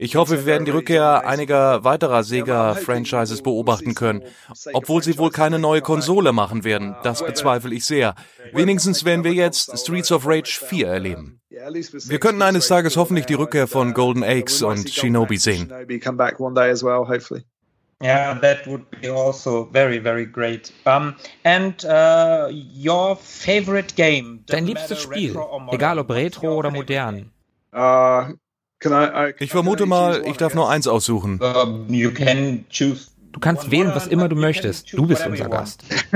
Ich hoffe, wir werden die Rückkehr einiger weiterer Sega-Franchises beobachten können. Obwohl sie wohl keine neue Konsole machen werden, das bezweifle ich sehr. Wenigstens werden wir jetzt Streets of Rage 4 erleben. Wir könnten eines Tages hoffentlich die Rückkehr von Golden Axe und Shinobi sehen. Yeah, that would be also very, very great. Um, and uh, your favorite game? Dein liebstes Spiel, egal ob retro oder modern. Uh, ich vermute mal, ich darf nur eins aussuchen. Du kannst wählen, was immer du möchtest. Du bist unser Gast.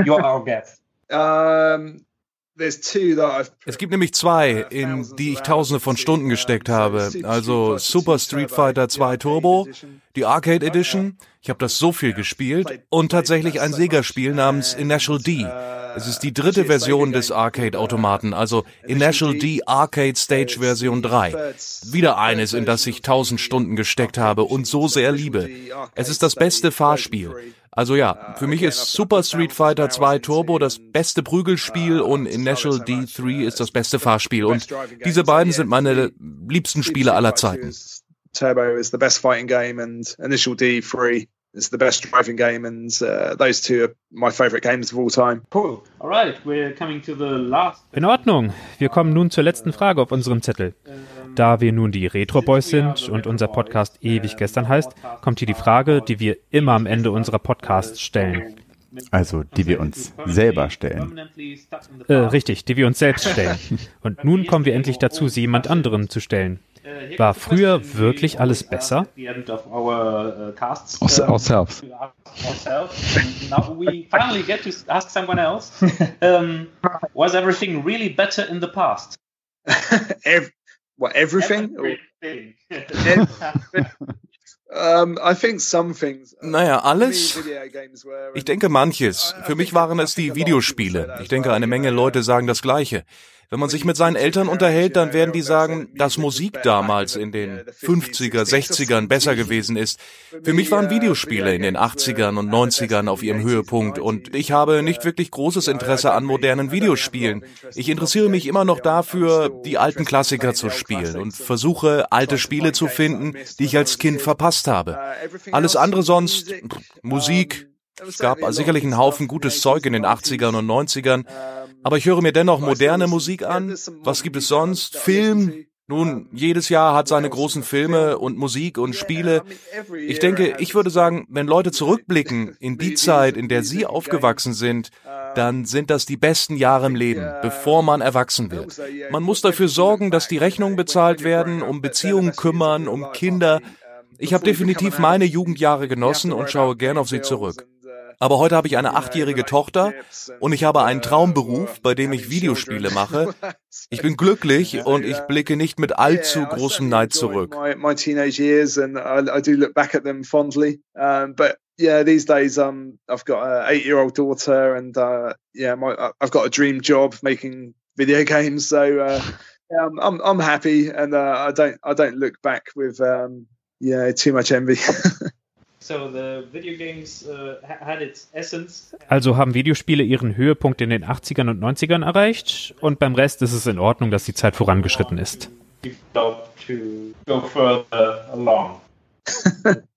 Es gibt nämlich zwei, in die ich tausende von Stunden gesteckt habe. Also Super Street Fighter 2 Turbo, die Arcade Edition, ich habe das so viel gespielt, und tatsächlich ein Sega-Spiel namens Initial D. Es ist die dritte Version des Arcade-Automaten, also Initial D Arcade Stage Version 3. Wieder eines, in das ich tausend Stunden gesteckt habe und so sehr liebe. Es ist das beste Fahrspiel. Also ja, für mich ist Super Street Fighter 2 Turbo das beste Prügelspiel und Initial D3 ist das beste Fahrspiel. Und diese beiden sind meine liebsten Spiele aller Zeiten. Turbo is the best fighting game and Initial D3 It's the best driving game, and uh, those two are my favorite games of all time. Cool. All right, we're coming to the last. In Ordnung. Wir kommen nun zur letzten Frage auf unserem Zettel. Da wir nun die Retro Boys sind und unser Podcast ewig gestern heißt, kommt hier die Frage, die wir immer am Ende unserer Podcasts stellen. Also, die wir uns selber stellen. Äh, richtig, die wir uns selbst stellen. Und nun kommen wir endlich dazu, sie jemand anderen zu stellen. War früher wirklich alles besser? Aus, ourselves. Now we finally get to ask someone else. Um, was everything really better in the past? Every, what, everything? everything. Um, I think some things, uh, naja, alles? Ich denke manches. Für mich waren es die Videospiele. Ich denke, eine Menge Leute sagen das Gleiche. Wenn man sich mit seinen Eltern unterhält, dann werden die sagen, dass Musik damals in den 50er, 60ern besser gewesen ist. Für mich waren Videospiele in den 80ern und 90ern auf ihrem Höhepunkt und ich habe nicht wirklich großes Interesse an modernen Videospielen. Ich interessiere mich immer noch dafür, die alten Klassiker zu spielen und versuche, alte Spiele zu finden, die ich als Kind verpasst habe. Alles andere sonst, Musik, es gab sicherlich einen Haufen gutes Zeug in den 80ern und 90ern, aber ich höre mir dennoch moderne Musik an. Was gibt es sonst? Film? Nun, jedes Jahr hat seine großen Filme und Musik und Spiele. Ich denke, ich würde sagen, wenn Leute zurückblicken in die Zeit, in der sie aufgewachsen sind, dann sind das die besten Jahre im Leben, bevor man erwachsen wird. Man muss dafür sorgen, dass die Rechnungen bezahlt werden, um Beziehungen kümmern, um Kinder. Ich habe definitiv meine Jugendjahre genossen und schaue gern auf sie zurück. Aber heute habe ich eine achtjährige Tochter und ich habe einen Traumberuf, bei dem ich Videospiele mache. Ich bin glücklich und ich blicke nicht mit allzu großem Neid zurück. yeah, these days um, I've got an eight-year-old daughter, and uh, yeah, my, I've got a dream job making video games. So uh, yeah, I'm, I'm, I'm happy, and uh, I don't I don't look back with um, yeah too much envy. Uh, also haben Videospiele ihren Höhepunkt in den 80ern und 90ern erreicht und beim Rest ist es in Ordnung, dass die Zeit vorangeschritten ist.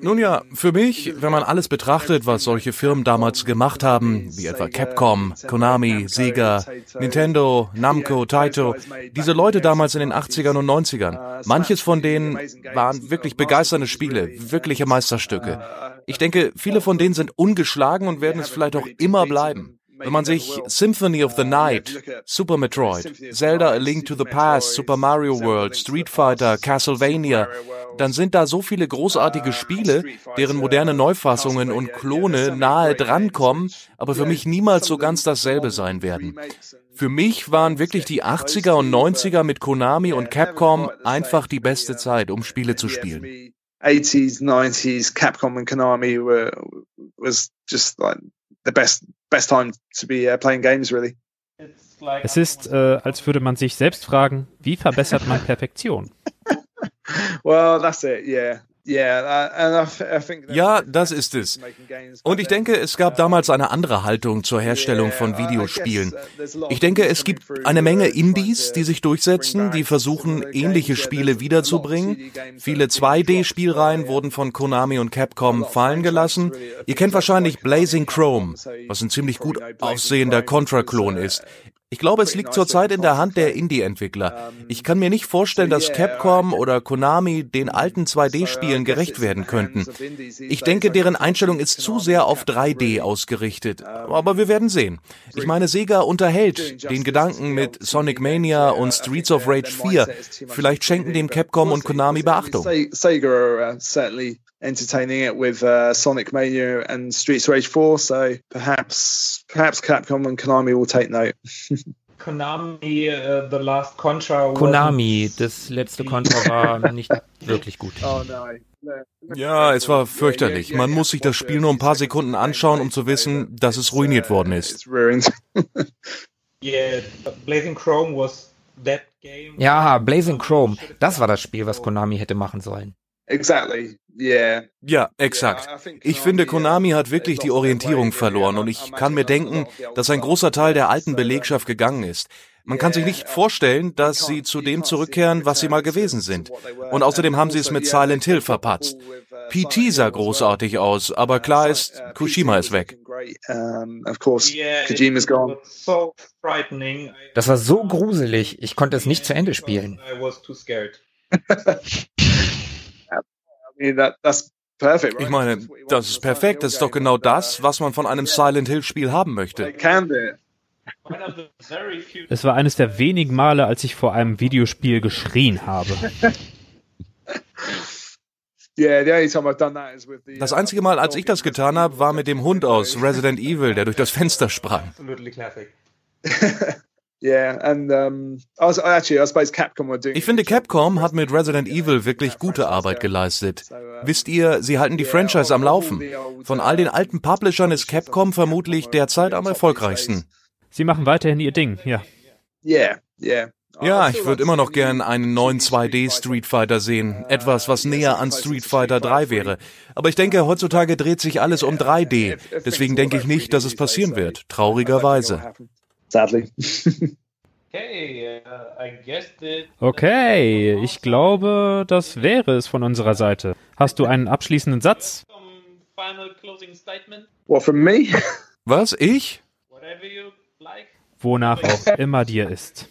Nun ja, für mich, wenn man alles betrachtet, was solche Firmen damals gemacht haben, wie etwa Capcom, Konami, Sega, Nintendo, Namco, Taito, diese Leute damals in den 80ern und 90ern, manches von denen waren wirklich begeisternde Spiele, wirkliche Meisterstücke. Ich denke, viele von denen sind ungeschlagen und werden es vielleicht auch immer bleiben. Wenn man sich Symphony of the Night, Super Metroid, Zelda A Link to the Past, Super Mario World, Street Fighter, Castlevania, dann sind da so viele großartige Spiele, deren moderne Neufassungen und Klone nahe drankommen, aber für mich niemals so ganz dasselbe sein werden. Für mich waren wirklich die 80er und 90er mit Konami und Capcom einfach die beste Zeit, um Spiele zu spielen. 80s, 90s, Capcom and Konami were, was just like the best best time to be uh, playing games really. Es ist, äh, als würde man sich selbst fragen, wie verbessert man Perfektion? well, that's it, yeah. Ja, das ist es. Und ich denke, es gab damals eine andere Haltung zur Herstellung von Videospielen. Ich denke, es gibt eine Menge Indies, die sich durchsetzen, die versuchen, ähnliche Spiele wiederzubringen. Viele 2D-Spielreihen wurden von Konami und Capcom fallen gelassen. Ihr kennt wahrscheinlich Blazing Chrome, was ein ziemlich gut aussehender Contra-Klon ist. Ich glaube, es liegt zurzeit in der Hand der Indie-Entwickler. Ich kann mir nicht vorstellen, dass Capcom oder Konami den alten 2D-Spielen gerecht werden könnten. Ich denke, deren Einstellung ist zu sehr auf 3D ausgerichtet. Aber wir werden sehen. Ich meine, Sega unterhält den Gedanken mit Sonic Mania und Streets of Rage 4. Vielleicht schenken dem Capcom und Konami Beachtung. Sega entertaining it with uh, Sonic Mania and Streets Rage 4. So perhaps perhaps Capcom and Konami will take note. Konami, uh, the last Contra. Konami, das letzte Contra war nicht wirklich gut. Oh nein. Ja, es war fürchterlich. Man muss sich das Spiel nur ein paar Sekunden anschauen, um zu wissen, dass es ruiniert worden ist. Ja, Blazing Chrome, das war das Spiel, was Konami hätte machen sollen. Exactly. Yeah. Ja, exakt. Ich finde, Konami hat wirklich die Orientierung verloren und ich kann mir denken, dass ein großer Teil der alten Belegschaft gegangen ist. Man kann sich nicht vorstellen, dass sie zu dem zurückkehren, was sie mal gewesen sind. Und außerdem haben sie es mit Silent Hill verpatzt. PT sah großartig aus, aber klar ist, Kushima ist weg. Das war so gruselig, ich konnte es nicht zu Ende spielen. Ich meine, das ist perfekt. Das ist doch genau das, was man von einem Silent Hill Spiel haben möchte. Es war eines der wenigen Male, als ich vor einem Videospiel geschrien habe. Das einzige Mal, als ich das getan habe, war mit dem Hund aus Resident Evil, der durch das Fenster sprang. Ich finde, Capcom hat mit Resident Evil wirklich gute Arbeit geleistet. Wisst ihr, sie halten die Franchise am Laufen. Von all den alten Publishern ist Capcom vermutlich derzeit am erfolgreichsten. Sie machen weiterhin ihr Ding, ja. Ja, ich würde immer noch gern einen neuen 2D Street Fighter sehen. Etwas, was näher an Street Fighter 3 wäre. Aber ich denke, heutzutage dreht sich alles um 3D. Deswegen denke ich nicht, dass es passieren wird. Traurigerweise sadly. Okay, ich glaube, das wäre es von unserer Seite. Hast du einen abschließenden Satz? What from me? Was, ich? Wonach auch immer dir ist.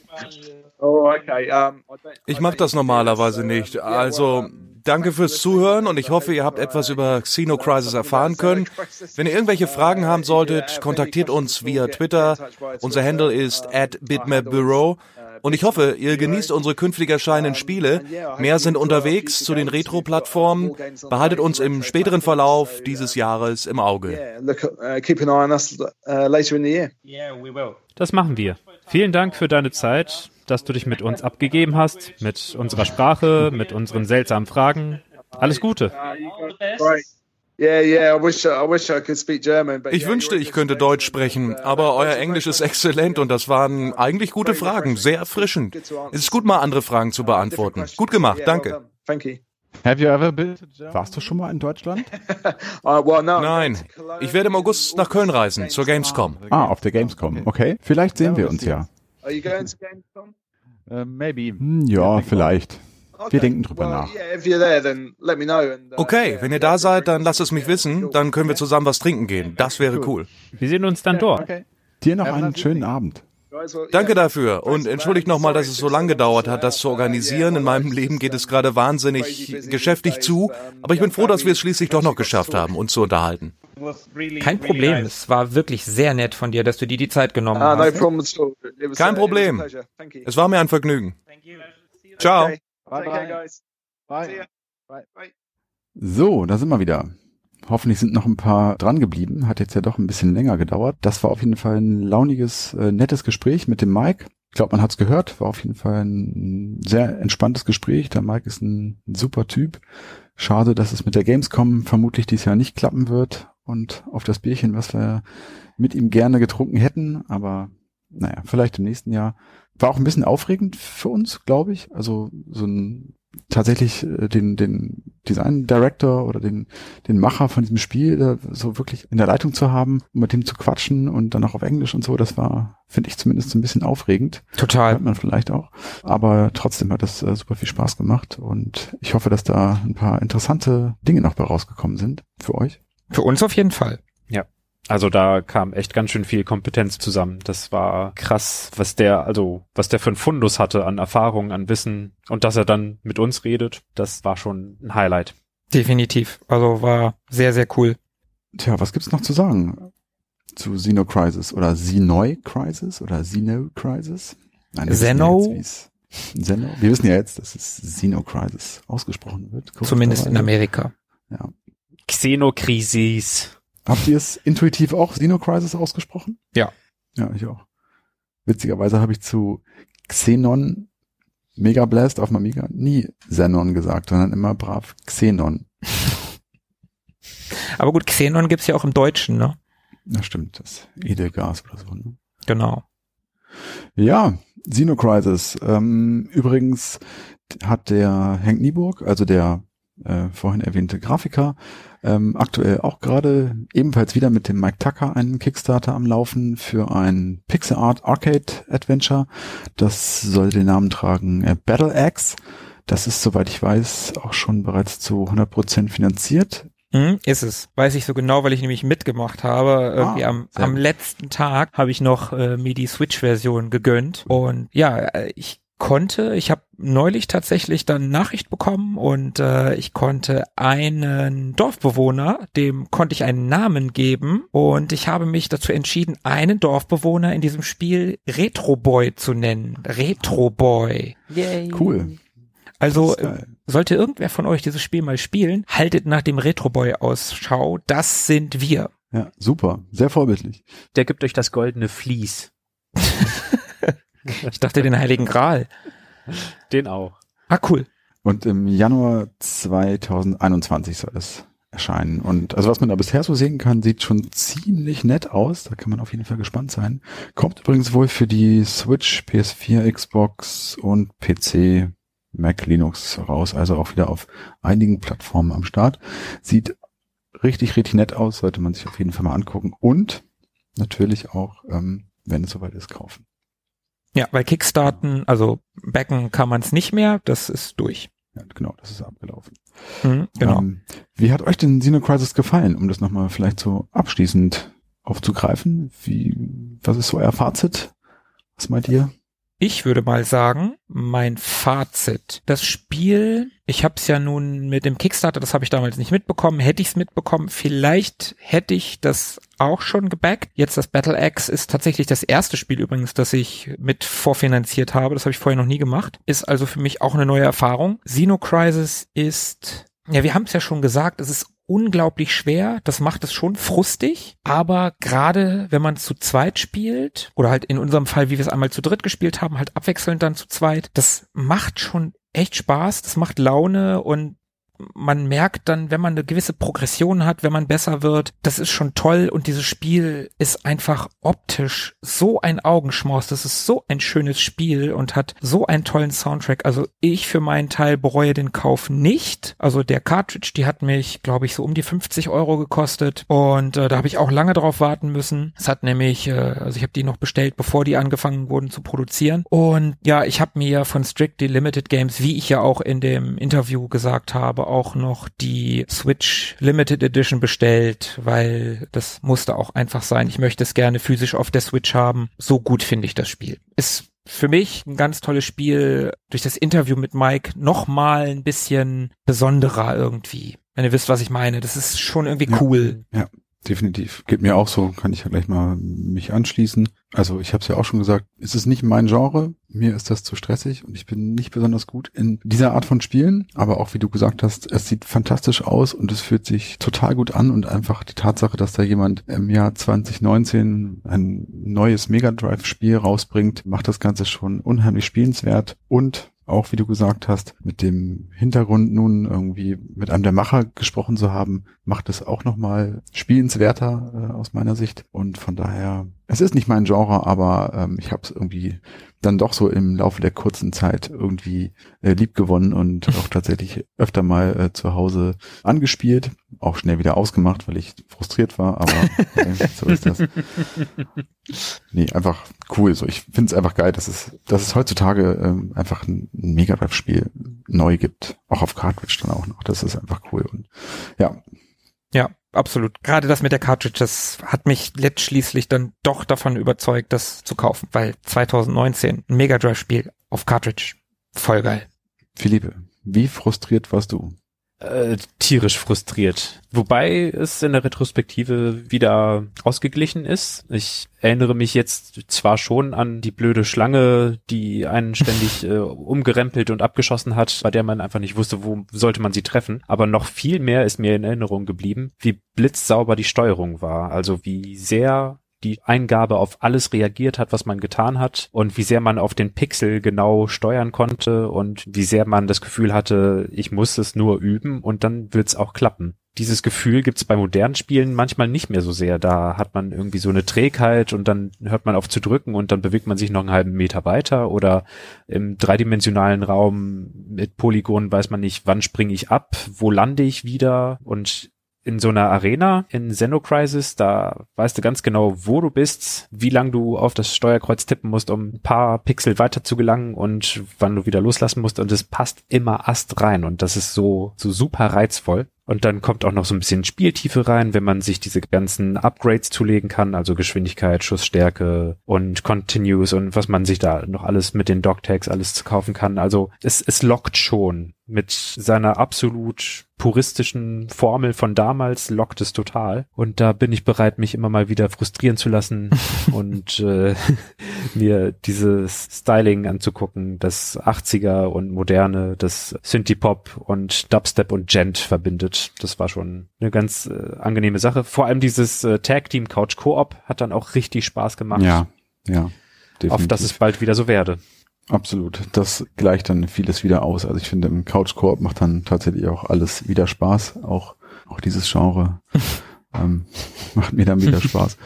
Oh, ich mache das normalerweise nicht. Also, Danke fürs Zuhören und ich hoffe, ihr habt etwas über Xeno Crisis erfahren können. Wenn ihr irgendwelche Fragen haben solltet, kontaktiert uns via Twitter. Unser Handle ist at bitmapbureau. Und ich hoffe, ihr genießt unsere künftig erscheinenden Spiele. Mehr sind unterwegs zu den Retro-Plattformen. Behaltet uns im späteren Verlauf dieses Jahres im Auge. Das machen wir. Vielen Dank für deine Zeit, dass du dich mit uns abgegeben hast, mit unserer Sprache, mit unseren seltsamen Fragen. Alles Gute. Ich wünschte, ich könnte Deutsch sprechen, aber euer Englisch ist exzellent und das waren eigentlich gute Fragen, sehr erfrischend. Es ist gut, mal andere Fragen zu beantworten. Gut gemacht, danke. Have you ever been Warst du schon mal in Deutschland? Uh, Nein, ich werde im August nach Köln reisen, zur Gamescom. Ah, auf der Gamescom. Okay. Vielleicht sehen wir uns ja. Uh, maybe. Hm, ja, vielleicht. Wir denken drüber nach. Okay, wenn ihr da seid, dann lasst es mich wissen, dann können wir zusammen was trinken gehen. Das wäre cool. Wir sehen uns dann dort. Dir noch einen schönen Abend. Danke dafür und entschuldigt nochmal, dass es so lange gedauert hat, das zu organisieren. In meinem Leben geht es gerade wahnsinnig geschäftig zu, aber ich bin froh, dass wir es schließlich doch noch geschafft haben, uns zu unterhalten. Kein Problem. Es war wirklich sehr nett von dir, dass du dir die Zeit genommen Ah, no hast. was, Kein uh, Problem. Es war mir ein Vergnügen. Ciao. Okay. Bye. Bye. Bye. So, da sind wir wieder. Hoffentlich sind noch ein paar dran geblieben. Hat jetzt ja doch ein bisschen länger gedauert. Das war auf jeden Fall ein launiges, äh, nettes Gespräch mit dem Mike. Ich glaube, man hat's gehört. War auf jeden Fall ein sehr entspanntes Gespräch. Der Mike ist ein super Typ. Schade, dass es mit der Gamescom vermutlich dieses Jahr nicht klappen wird. Und auf das Bierchen, was wir mit ihm gerne getrunken hätten. Aber naja, vielleicht im nächsten Jahr. War auch ein bisschen aufregend für uns, glaube ich. Also so ein tatsächlich äh, den, den Design Director oder den, den Macher von diesem Spiel da so wirklich in der Leitung zu haben, um mit dem zu quatschen und dann auch auf Englisch und so, das war, finde ich zumindest so ein bisschen aufregend. Hört Total. man vielleicht auch. Aber trotzdem hat das äh, super viel Spaß gemacht und ich hoffe, dass da ein paar interessante Dinge noch bei rausgekommen sind für euch. Für uns auf jeden Fall. Also da kam echt ganz schön viel Kompetenz zusammen. Das war krass, was der, also was der für ein Fundus hatte an Erfahrung, an Wissen und dass er dann mit uns redet, das war schon ein Highlight. Definitiv. Also war sehr, sehr cool. Tja, was gibt's noch zu sagen zu Xeno Crisis oder Xenoi Crisis oder Xeno Crisis? Nein, wir wissen Xeno? Ja Xeno? Wir wissen ja jetzt, dass es Xeno Crisis ausgesprochen wird. Zumindest in. Amerika. Ja. Xenokrisis. Habt ihr es intuitiv auch Xeno Crisis ausgesprochen? Ja. Ja, ich auch. Witzigerweise habe ich zu Xenon Mega Blast auf dem Amiga nie Xenon gesagt, sondern immer brav Xenon. Aber gut, Xenon gibt's ja auch im Deutschen, ne? Das stimmt, das Edelgas oder so. Ne? Genau. Ja, Xeno Crisis. Ähm, übrigens hat der Henk Nieburg, also der äh, vorhin erwähnte Grafiker, ähm, aktuell auch gerade ebenfalls wieder mit dem Mike Tucker einen Kickstarter am Laufen für ein Pixel Art Arcade Adventure. Das soll den Namen tragen äh, Battle Axe. Das ist, soweit ich weiß, auch schon bereits zu 100% finanziert. Hm, ist es. Weiß ich so genau, weil ich nämlich mitgemacht habe. Irgendwie Ah, am, am letzten Tag habe ich noch äh, mir die Switch-Version gegönnt. Und ja, äh, ich konnte, ich habe neulich tatsächlich dann Nachricht bekommen und äh, ich konnte einen Dorfbewohner, dem konnte ich einen Namen geben und ich habe mich dazu entschieden, einen Dorfbewohner in diesem Spiel Retroboy zu nennen. Retroboy. Yay. Cool. Also geil. sollte irgendwer von euch dieses Spiel mal spielen, haltet nach dem Retroboy Ausschau. Das sind wir. Ja, super. Sehr vorbildlich. Der gibt euch das goldene Vlies. Ich dachte den Heiligen Gral. Den auch. Ah, cool. Und im Januar 2021 soll es erscheinen. Und also was man da bisher so sehen kann, sieht schon ziemlich nett aus. Da kann man auf jeden Fall gespannt sein. Kommt übrigens wohl für die Switch, PS4, Xbox und PC, Mac, Linux raus. Also auch wieder auf einigen Plattformen am Start. Sieht richtig, richtig nett aus. Sollte man sich auf jeden Fall mal angucken. Und natürlich auch, ähm, wenn es soweit ist, kaufen. Ja, weil Kickstarten, also backen kann man es nicht mehr. Das ist durch. Ja, genau, das ist abgelaufen. Mhm, genau. Ähm, wie hat euch denn Xeno Crisis gefallen, um das nochmal vielleicht so abschließend aufzugreifen? Wie, was ist so euer Fazit? Was meint ihr? Ich würde mal sagen, mein Fazit. Das Spiel, ich habe es ja nun mit dem Kickstarter, das habe ich damals nicht mitbekommen. Hätte ich es mitbekommen, vielleicht hätte ich das auch schon gebackt. Jetzt das Battle Axe ist tatsächlich das erste Spiel übrigens, das ich mit vorfinanziert habe. Das habe ich vorher noch nie gemacht. Ist also für mich auch eine neue Erfahrung. Xeno Crisis ist ja, wir haben es ja schon gesagt, es ist unglaublich schwer. Das macht es schon frustig. Aber gerade wenn man zu zweit spielt, oder halt in unserem Fall, wie wir es einmal zu dritt gespielt haben, halt abwechselnd dann zu zweit, das macht schon echt Spaß, das macht Laune und man merkt dann, wenn man eine gewisse Progression hat, wenn man besser wird, das ist schon toll und dieses Spiel ist einfach optisch so ein Augenschmaus. Das ist so ein schönes Spiel und hat so einen tollen Soundtrack. Also ich für meinen Teil bereue den Kauf nicht. Also der Cartridge, die hat mich, glaube ich, so um die 50 Euro gekostet und äh, da habe ich auch lange drauf warten müssen. Es hat nämlich, äh, also ich habe die noch bestellt, bevor die angefangen wurden zu produzieren. Und ja, ich habe mir von Strictly Limited Games, wie ich ja auch in dem Interview gesagt habe, auch noch die Switch Limited Edition bestellt, weil das musste auch einfach sein. Ich möchte es gerne physisch auf der Switch haben. So gut finde ich das Spiel. Ist für mich ein ganz tolles Spiel. Durch das Interview mit Mike noch mal ein bisschen besonderer irgendwie. Wenn ihr wisst, was ich meine. Das ist schon irgendwie cool. Ja, definitiv. Geht mir auch so, kann ich ja gleich mal mich anschließen. Also ich habe es ja auch schon gesagt, es ist nicht mein Genre, mir ist das zu stressig und ich bin nicht besonders gut in dieser Art von Spielen, aber auch wie du gesagt hast, es sieht fantastisch aus und es fühlt sich total gut an und einfach die Tatsache, dass da jemand im Jahr 2019 ein neues Mega Drive Spiel rausbringt, macht das Ganze schon unheimlich spielenswert und auch wie du gesagt hast, mit dem Hintergrund nun irgendwie mit einem der Macher gesprochen zu haben, macht es auch nochmal spielenswerter äh, aus meiner Sicht. Und von daher, es ist nicht mein Genre, aber ähm, ich habe es irgendwie dann doch so im Laufe der kurzen Zeit irgendwie äh, lieb gewonnen und auch tatsächlich öfter mal äh, zu Hause angespielt, auch schnell wieder ausgemacht, weil ich frustriert war, aber okay, so ist das. Nee, einfach cool. So, ich finde es einfach geil, dass es, dass es heutzutage ähm, einfach ein, Mega Drive-Spiel neu gibt, auch auf Cartridge dann auch noch. Das ist einfach cool und ja. Ja, absolut. Gerade das mit der Cartridge, das hat mich letztschließlich dann doch davon überzeugt, das zu kaufen, weil 2019 ein Mega Drive Spiel auf Cartridge, voll geil. Philippe, wie frustriert warst du? Äh, tierisch frustriert. Wobei es in der Retrospektive wieder ausgeglichen ist. Ich erinnere mich jetzt zwar schon an die blöde Schlange, die einen ständig äh, umgerempelt und abgeschossen hat, bei der man einfach nicht wusste, wo sollte man sie treffen. Aber noch viel mehr ist mir in Erinnerung geblieben, wie blitzsauber die Steuerung war. Also wie sehr die Eingabe auf alles reagiert hat, was man getan hat und wie sehr man auf den Pixel genau steuern konnte und wie sehr man das Gefühl hatte, ich muss es nur üben und dann wird's auch klappen. Dieses Gefühl gibt's bei modernen Spielen manchmal nicht mehr so sehr. Da hat man irgendwie so eine Trägheit und dann hört man auf zu drücken und dann bewegt man sich noch einen halben Meter weiter oder im dreidimensionalen Raum mit Polygonen weiß man nicht, wann springe ich ab, wo lande ich wieder und in so einer Arena in Xenocrisis, da weißt du ganz genau, wo du bist, wie lang du auf das Steuerkreuz tippen musst, um ein paar Pixel weiter zu gelangen und wann du wieder loslassen musst und es passt immer ast rein und das ist so, so super reizvoll. Und dann kommt auch noch so ein bisschen Spieltiefe rein, wenn man sich diese ganzen Upgrades zulegen kann, also Geschwindigkeit, Schussstärke und Continuous und was man sich da noch alles mit den Dogtags alles kaufen kann. Also es, es lockt schon mit seiner absolut puristischen Formel von damals lockt es total. Und da bin ich bereit, mich immer mal wieder frustrieren zu lassen und äh, mir dieses Styling anzugucken, das 80er und moderne, das Synthie-Pop und Dubstep und Gent verbindet. Das war schon eine ganz äh, angenehme Sache. Vor allem dieses äh, Tag-Team Couch Co-op hat dann auch richtig Spaß gemacht. Ja, ja. Definitiv. Auf dass es bald wieder so werde. Absolut. Das gleicht dann vieles wieder aus. Also ich finde, im Couch Koop macht dann tatsächlich auch alles wieder Spaß. Auch, auch dieses Genre ähm, macht mir dann wieder Spaß.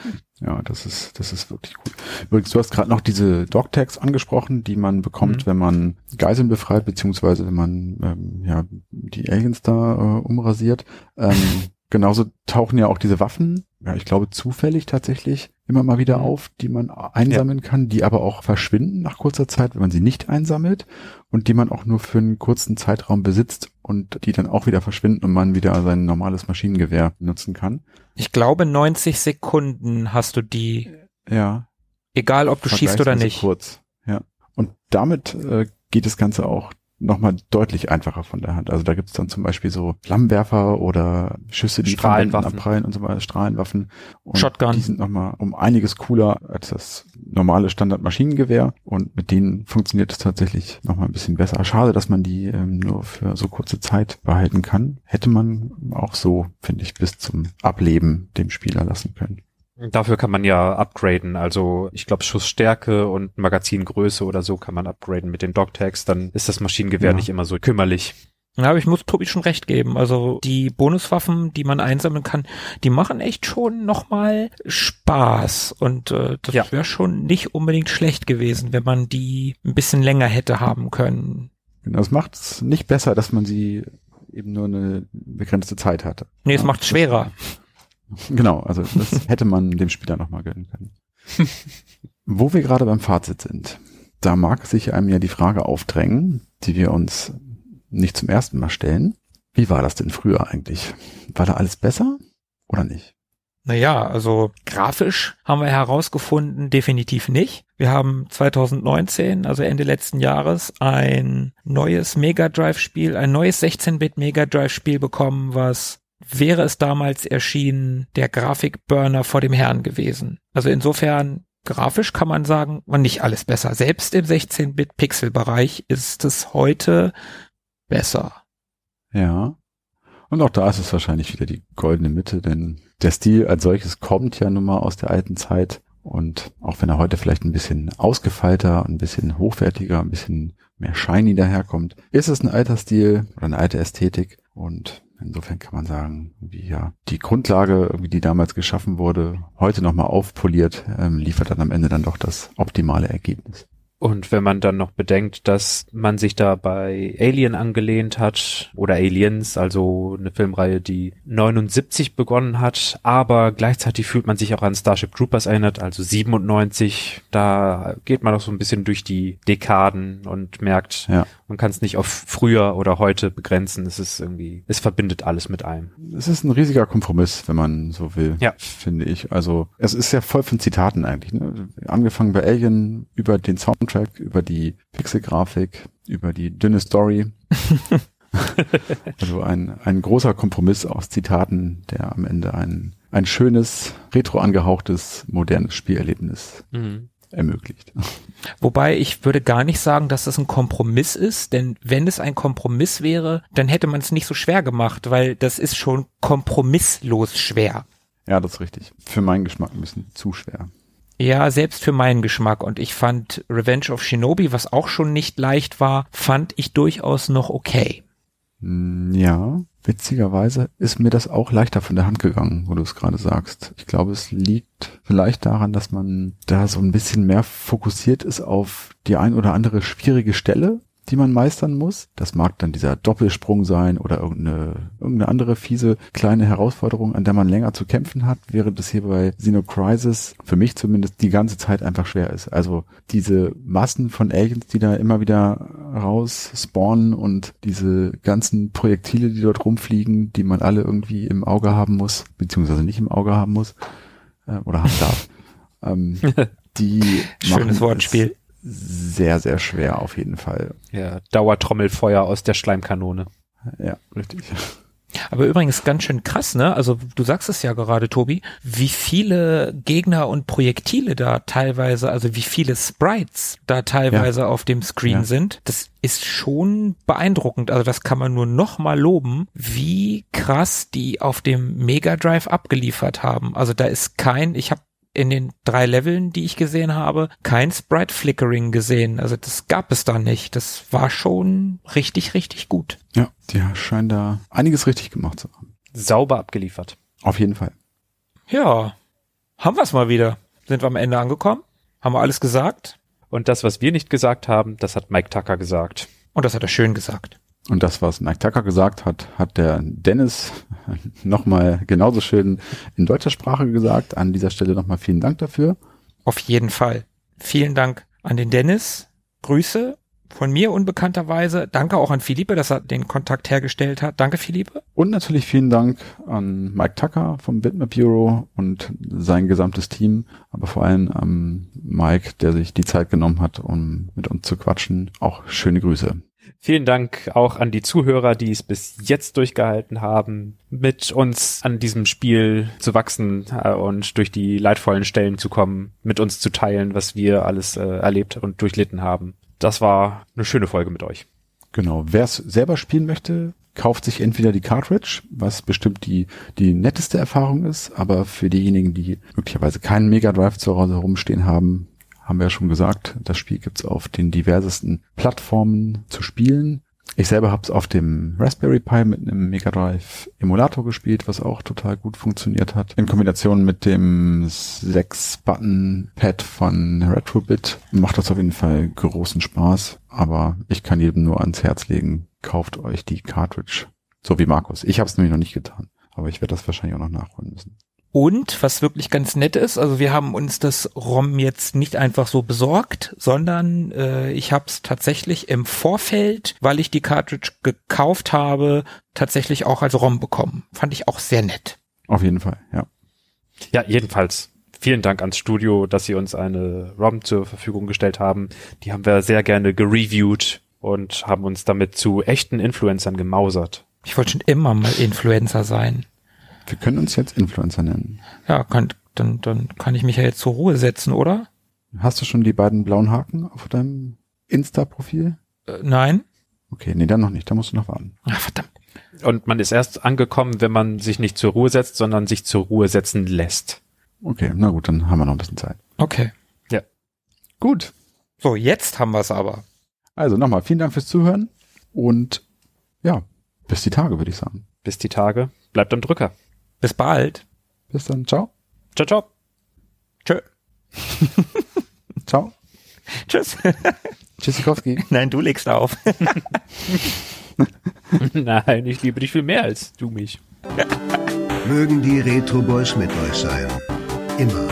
Ja, das ist, das ist wirklich cool. Übrigens, du hast gerade noch diese Dog-Tags angesprochen, die man bekommt, mhm. wenn man Geiseln befreit, beziehungsweise wenn man ähm, ja die Aliens da äh, umrasiert. Ähm, genauso tauchen ja auch diese Waffen, ja, ich glaube zufällig tatsächlich immer mal wieder mhm. auf, die man einsammeln ja. kann, die aber auch verschwinden nach kurzer Zeit, wenn man sie nicht einsammelt und die man auch nur für einen kurzen Zeitraum besitzt und die dann auch wieder verschwinden und man wieder sein normales Maschinengewehr nutzen kann. Ich glaube 90 Sekunden hast du die. Ja. Egal ob du schießt oder nicht. Kurz. Ja. Und damit äh, geht das Ganze auch nochmal deutlich einfacher von der Hand. Also da gibt's dann zum Beispiel so Flammenwerfer oder Schüsse, die Strahlenwaffen abprallen und so weiter, Strahlenwaffen. Und Shotgun. Die sind nochmal um einiges cooler als das normale Standard-Maschinengewehr und mit denen funktioniert es tatsächlich nochmal ein bisschen besser. Schade, dass man die ähm, nur für so kurze Zeit behalten kann. Hätte man auch so, finde ich, bis zum Ableben dem Spieler lassen können. Dafür kann man ja upgraden. Also ich glaube Schussstärke und Magazingröße oder so kann man upgraden mit den Dogtags. Dann ist das Maschinengewehr Ja. nicht immer so kümmerlich. Ja, aber ich muss Tobi schon recht geben. Also die Bonuswaffen, die man einsammeln kann, die machen echt schon nochmal Spaß. Und äh, das Ja. wäre schon nicht unbedingt schlecht gewesen, wenn man die ein bisschen länger hätte haben können. Genau, Das macht es nicht besser, dass man sie eben nur eine begrenzte Zeit hatte. Nee, es Ja, macht das- schwerer. Genau, also das hätte man dem Spieler nochmal gönnen können. Wo wir gerade beim Fazit sind, da mag sich einem ja die Frage aufdrängen, die wir uns nicht zum ersten Mal stellen. Wie war das denn früher eigentlich? War da alles besser oder nicht? Naja, also grafisch haben wir herausgefunden, definitiv nicht. Wir haben 2019, also Ende letzten Jahres, ein neues Mega Drive-Spiel, ein neues 16-Bit Mega Drive-Spiel bekommen, was wäre es damals erschienen, der Grafikburner vor dem Herrn gewesen. Also insofern grafisch kann man sagen, war nicht alles besser. Selbst im 16-Bit Pixel-Bereich ist es heute besser. Ja. Und auch da ist es wahrscheinlich wieder die goldene Mitte, denn der Stil als solches kommt ja nun mal aus der alten Zeit. Und auch wenn er heute vielleicht ein bisschen ausgefeilter, ein bisschen hochwertiger, ein bisschen mehr shiny daherkommt, ist es ein alter Stil oder eine alte Ästhetik. Und insofern kann man sagen, wie ja die Grundlage, irgendwie, die damals geschaffen wurde, heute nochmal aufpoliert, ähm, liefert dann am Ende dann doch das optimale Ergebnis. Und wenn man dann noch bedenkt, dass man sich da bei Alien angelehnt hat oder Aliens, also eine Filmreihe, die 79 begonnen hat, aber gleichzeitig fühlt man sich auch an Starship Troopers erinnert, also 97, da geht man auch so ein bisschen durch die Dekaden und merkt, Ja. Man kann es nicht auf früher oder heute begrenzen. Es ist irgendwie, es verbindet alles mit einem. Es ist ein riesiger Kompromiss, wenn man so will, Ja. finde ich. Also es ist ja voll von Zitaten eigentlich. Ne? Angefangen bei Alien über den Soundtrack, über die Pixelgrafik, über die dünne Story. also ein, ein großer Kompromiss aus Zitaten, der am Ende ein, ein schönes, retro angehauchtes, modernes Spielerlebnis ermöglicht. Wobei ich würde gar nicht sagen, dass das ein Kompromiss ist, denn wenn es ein Kompromiss wäre, dann hätte man es nicht so schwer gemacht, weil das ist schon kompromisslos schwer. Ja, das ist richtig. Für meinen Geschmack ein bisschen zu schwer. Ja, selbst für meinen Geschmack. Und ich fand Revenge of Shinobi, was auch schon nicht leicht war, fand ich durchaus noch okay. Mm, Ja, witzigerweise ist mir das auch leichter von der Hand gegangen, wo du es gerade sagst. Ich glaube, es liegt vielleicht daran, dass man da so ein bisschen mehr fokussiert ist auf die ein oder andere schwierige Stelle, die man meistern muss. Das mag dann dieser Doppelsprung sein oder irgendeine, irgendeine andere fiese kleine Herausforderung, an der man länger zu kämpfen hat, während es hier bei Xenocrisis für mich zumindest die ganze Zeit einfach schwer ist. Also diese Massen von Aliens, die da immer wieder raus spawnen und diese ganzen Projektile, die dort rumfliegen, die man alle irgendwie im Auge haben muss, beziehungsweise nicht im Auge haben muss äh, oder haben darf. ähm, die Schönes Wortspiel. Sehr, sehr schwer auf jeden Fall. Ja, Dauertrommelfeuer aus der Schleimkanone. Ja, richtig. Aber übrigens ganz schön krass, ne? Also du sagst es ja gerade, Tobi, wie viele Gegner und Projektile da teilweise, also wie viele Sprites da teilweise auf dem Screen Ja. sind. Das ist schon beeindruckend. Also das kann man nur noch mal loben, wie krass die auf dem Mega Drive abgeliefert haben. Also da ist kein, ich habe in den drei Leveln, die ich gesehen habe, kein Sprite Flickering gesehen. Also das gab es da nicht. Das war schon richtig, richtig gut. Ja, die scheinen da einiges richtig gemacht zu haben. Sauber abgeliefert. Auf jeden Fall. Ja, haben wir es mal wieder. Sind wir am Ende angekommen? Haben wir alles gesagt? Und das, was wir nicht gesagt haben, das hat Mike Tucker gesagt. Und das hat er schön gesagt. Und das, was Mike Tucker gesagt hat, hat der Dennis nochmal genauso schön in deutscher Sprache gesagt. An dieser Stelle nochmal vielen Dank dafür. Auf jeden Fall. Vielen Dank an den Dennis. Grüße Von mir unbekannterweise. Danke auch an Philippe, dass er den Kontakt hergestellt hat. Danke, Philippe. Und natürlich vielen Dank an Mike Tucker vom Bitmap Bureau und sein gesamtes Team, aber vor allem an Mike, der sich die Zeit genommen hat, um mit uns zu quatschen. Auch schöne Grüße. Vielen Dank auch an die Zuhörer, die es bis jetzt durchgehalten haben, mit uns an diesem Spiel zu wachsen äh, und durch die leidvollen Stellen zu kommen, mit uns zu teilen, was wir alles äh, erlebt und durchlitten haben. Das war eine schöne Folge mit euch. Genau. Wer es selber spielen möchte, kauft sich entweder die Cartridge, was bestimmt die, die netteste Erfahrung ist, aber für diejenigen, die möglicherweise keinen Mega Drive zu Hause herumstehen haben, haben wir ja schon gesagt, das Spiel gibt's auf den diversesten Plattformen zu spielen. Ich selber habe es auf dem Raspberry Pi mit einem Mega Drive Emulator gespielt, was auch total gut funktioniert hat. In Kombination mit dem 6-Button-Pad von Retrobit macht das auf jeden Fall großen Spaß. Aber ich kann jedem nur ans Herz legen, kauft euch die Cartridge. So wie Markus. Ich habe es nämlich noch nicht getan. Aber ich werde das wahrscheinlich auch noch nachholen müssen. Und was wirklich ganz nett ist, also wir haben uns das ROM jetzt nicht einfach so besorgt, sondern äh, ich habe es tatsächlich im Vorfeld, weil ich die Cartridge gekauft habe, tatsächlich auch als ROM bekommen. Fand ich auch sehr nett. Auf jeden Fall, ja. Ja, jedenfalls. Vielen Dank ans Studio, dass Sie uns eine ROM zur Verfügung gestellt haben. Die haben wir sehr gerne gereviewt und haben uns damit zu echten Influencern gemausert. Ich wollte schon immer mal Influencer sein. Wir können uns jetzt Influencer nennen. Ja, kann, dann, dann kann ich mich ja jetzt zur Ruhe setzen, oder? Hast du schon die beiden blauen Haken auf deinem Insta-Profil? Äh, nein. Okay, nee, dann noch nicht. Da musst du noch warten. Ach, verdammt. Und man ist erst angekommen, wenn man sich nicht zur Ruhe setzt, sondern sich zur Ruhe setzen lässt. Okay, na gut, dann haben wir noch ein bisschen Zeit. Okay. Ja. Gut. So, jetzt haben wir es aber. Also nochmal, vielen Dank fürs Zuhören und ja, bis die Tage, würde ich sagen. Bis die Tage. Bleibt am Drücker. Bis bald. Bis dann. Ciao. Ciao, ciao. Tschö. Ciao. Tschüss. Tschüssikowski. Nein, du legst auf. Nein, ich liebe dich viel mehr als du mich. Mögen die Retro Boys mit euch sein. Immer.